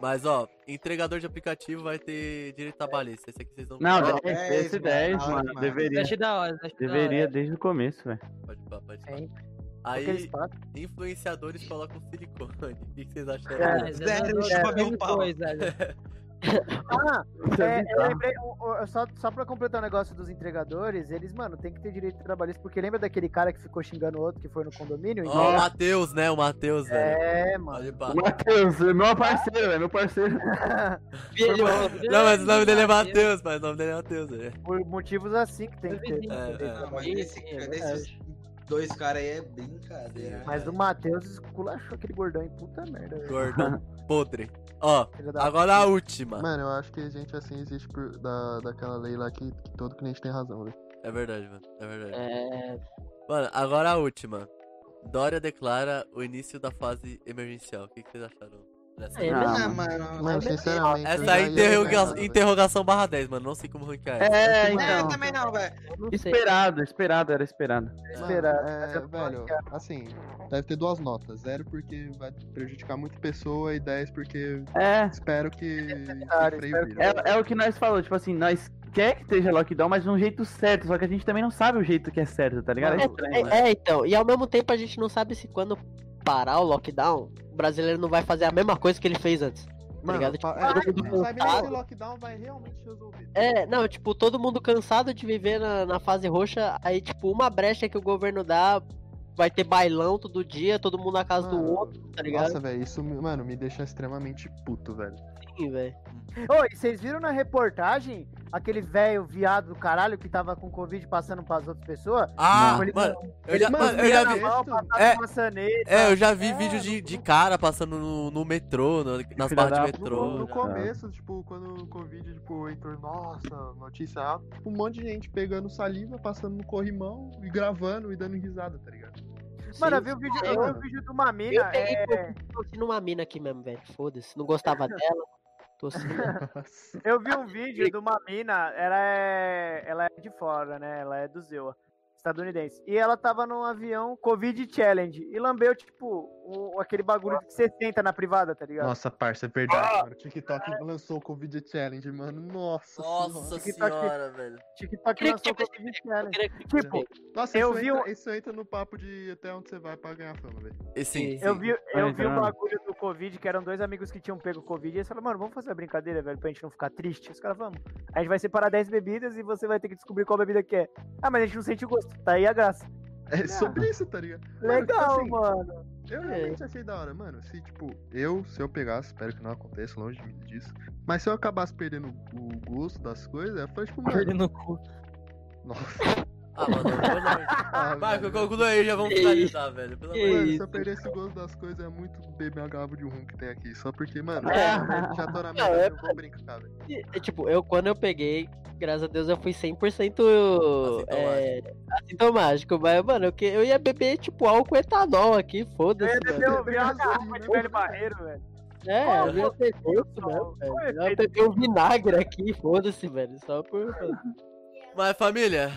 Mas, ó, entregador de aplicativo vai ter direito trabalhista. Esse aqui vocês não Não, Não, 10, 10, esse mano, 10, da hora mano. demais. Deveria. Hora, Deveria hora. desde o começo, velho. Pode pá, pode pá. Sim. Aí, influenciadores colocam silicone. O que que vocês acharam? É, Mas eu Zero, dou- chupa Ah, Isso é é, eu lembrei, só, só pra completar o negócio dos entregadores, eles, mano, tem que ter direito de trabalhista, porque lembra daquele cara que ficou xingando o outro que foi no condomínio? Ó, o Matheus, né? O Matheus, velho. é, mano. O Matheus, é meu parceiro, velho, meu parceiro. Filho, Não, mas o nome dele é Matheus, mas o nome dele é Matheus, velho. Por motivos assim que tem que ter. É, de é. Não, mas trabalhista. esse, sim, é desses dois caras aí é brincadeira. Mas o Matheus esculachou aquele gordão em puta merda. velho. Gordão podre. Ó, agora a última. Mano, eu acho que gente assim existe por, da, daquela lei lá que, que todo cliente tem razão, velho. É verdade, mano. É verdade. É, Mano, agora a última. Dória declara o início da fase emergencial. O que, que vocês acharam dessa? É, Ah, mano. mano. Mano, sinceramente. Essa é interroga interrogação barra 10, mano. Não sei como ranquear essa. É, É, eu então. também não, velho. Esperado, esperado, era esperado. Mano, Esperar. é, velho, assim, deve ter duas notas. Zero porque vai prejudicar muita pessoa e 10 porque É, espero que, é, é o que nós falamos, tipo assim, nós quer que esteja lockdown, mas de um jeito certo, só que a gente também não sabe o jeito que é certo, tá ligado? É. É, é, então, e ao mesmo tempo a gente não sabe se quando parar o lockdown, o brasileiro não vai fazer a mesma coisa que ele fez antes. Mano, ligado? pa- Tipo, é, todo mundo não sabe o lockdown vai realmente resolver. É, não, tipo, todo mundo cansado de viver na, na fase roxa, aí, tipo, uma brecha que o governo dá, vai ter bailão todo dia, todo mundo na casa do Mano, outro, tá ligado? Nossa, velho, isso, mano, me deixa extremamente puto, velho. Sim, velho. Ô, e vocês viram na reportagem aquele velho viado do caralho que tava com Covid passando pras outras pessoas? Ah, Não, ele- mano, eu já, mano, eu já vi. mão, É. É, eu já vi É, vídeo de, de cara passando no, no metrô, no- nas barras de da No, metrô. no já. começo, tipo, quando o Covid, tipo, entrou, nossa, notícia alta, tipo, um monte de gente pegando saliva, passando no corrimão e gravando e dando risada, tá ligado? Mano, eu vi o vídeo, Eu- eu vi o vídeo de uma Eu mina. peguei é, numa mina aqui mesmo, velho. Foda-se. Não gostava dela. Tô assim. Eu vi um vídeo de uma mina, ela é, ela é de fora, né? Ela é do Zewa, estadunidense. E ela tava num avião Covid Challenge e lambeu, tipo, o- aquele bagulho que você senta na privada, tá ligado? Nossa, parça, é verdade, mano. O TikTok lançou o Covid Challenge, mano. Nossa, Nossa senhora. TikTok- velho. TikTok lançou o Covid Challenge. Tipo, Nossa, Eu isso, vi entra, um- isso entra no papo de até onde você vai pra ganhar fama, velho. E sim, Eu sim. vi, eu vi um então. bagulho do Covid, que eram dois amigos que tinham pego Covid, e eles falaram, mano, vamos fazer a brincadeira, velho, pra gente não ficar triste. Os caras, vamos. A gente vai separar 10 bebidas e você vai ter que descobrir qual bebida que é. Ah, mas a gente não sente o gosto. Tá aí a graça. É sobre isso, tá ligado? Mano, tipo Legal, assim, mano. Eu realmente achei da hora, mano. Se, tipo, eu, se eu pegasse, espero que não aconteça, longe de mim disso. Mas se eu acabasse perdendo o gosto das coisas, eu falei, tipo, mano. Perdendo o cu. Nossa. Ah, mano, eu não. Ah, Marco, velho. conclua aí, já vamos finalizar, velho. Pelo amor de Mano, Deus. se eu perdesse o gosto das coisas, é muito beber uma garrafa de rum que tem aqui. Só porque, mano, É. eu já tô na Não, merda, é- eu vou brincar, velho. E, tipo, eu quando eu peguei, graças a Deus eu fui 100% é, assintomático. Mas, mano, eu, que- eu ia beber, tipo, álcool etanol aqui, Eu foda-se, ia mano. beber uma garrafa de né? velho barreiro, velho. É, Qual eu ia ter mesmo, qual velho. é Eu ia beber um vinagre aqui, foda-se, velho. Só por. Mas família,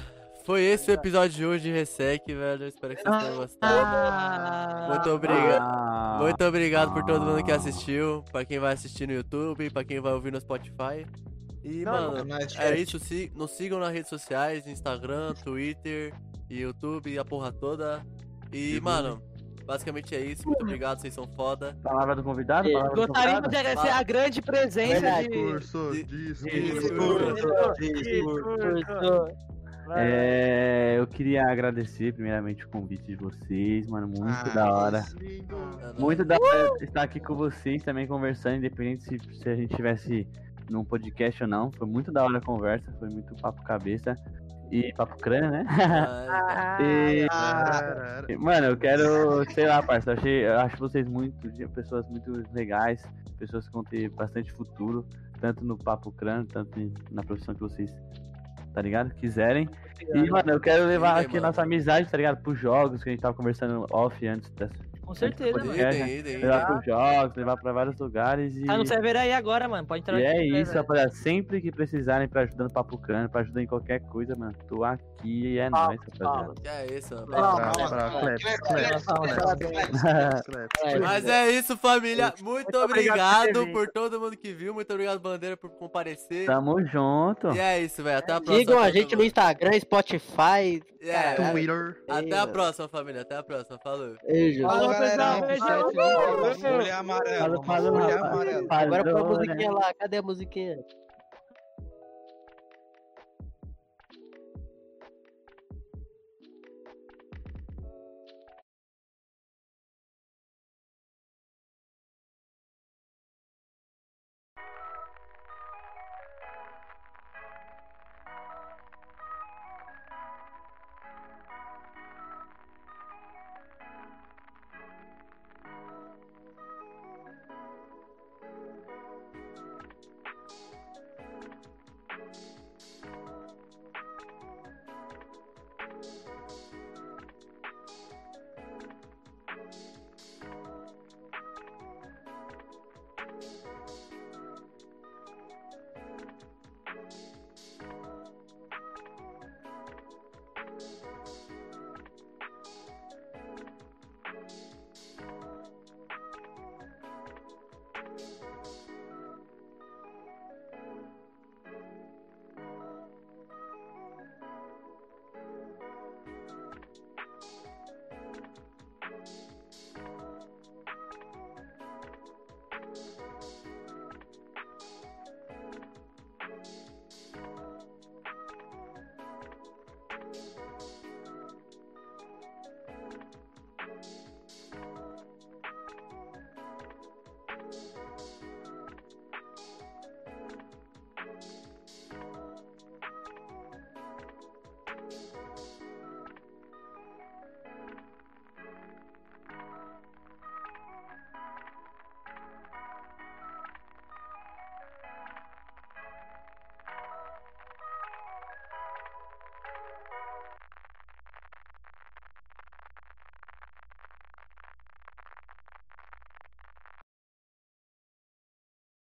foi esse o episódio de hoje de Resec, velho. Espero que vocês tenham gostado. Ah, Muito obrigado. Ah, Muito obrigado por todo mundo que assistiu. Pra quem vai assistir no YouTube, pra quem vai ouvir no Spotify. E, Não, mano, É é isso. Si nos sigam nas redes sociais: Instagram, Twitter, YouTube, a porra toda. E, mano, basicamente é isso. Muito obrigado, vocês são foda. Palavra do convidado? É, Palavra do Gostaria convidado? de agradecer a grande presença de. Discurso, de- discurso. É, eu queria agradecer primeiramente o convite de vocês, mano, muito Ah, da hora. É. Muito da hora estar aqui com vocês também conversando, independente se, se a gente tivesse num podcast ou não. Foi muito da hora a conversa, foi muito papo cabeça e papo crânio, né? Ah, E- Cara, E, Mano, eu quero, sei lá, parça, eu, achei, eu acho vocês muito, pessoas muito legais, pessoas que vão ter bastante futuro, tanto no papo crânio, tanto na profissão que vocês, tá ligado? Quiserem. E, mano, eu quero levar Idem, aqui mano. nossa amizade, tá ligado? Pros jogos que a gente tava conversando off antes dessa. Com certeza, Pode mano. ser. idem, idem, Levar pros jogos, levar pra vários lugares e. Tá no server aí agora, mano. Pode entrar E aqui, é né, isso, rapaziada. Sempre que precisarem pra ajudar no Papo Crânio, pra ajudar em qualquer coisa, mano, tô aqui e é nóis, rapaziada. Que é isso. É, Mas é isso, família. Muito, obrigado por todo mundo que viu. Muito obrigado, Bandeira, por comparecer. Tamo junto. E é isso, velho. Até a próxima. Sigam a gente no. Instagram, Spotify. É, Caralho. Twitter. Até a próxima, família. Até a próxima. Falou. Beijo. Falou, pessoal, beijo. Folha amarela. Agora com a né? musiquinha lá. Cadê a musiquinha?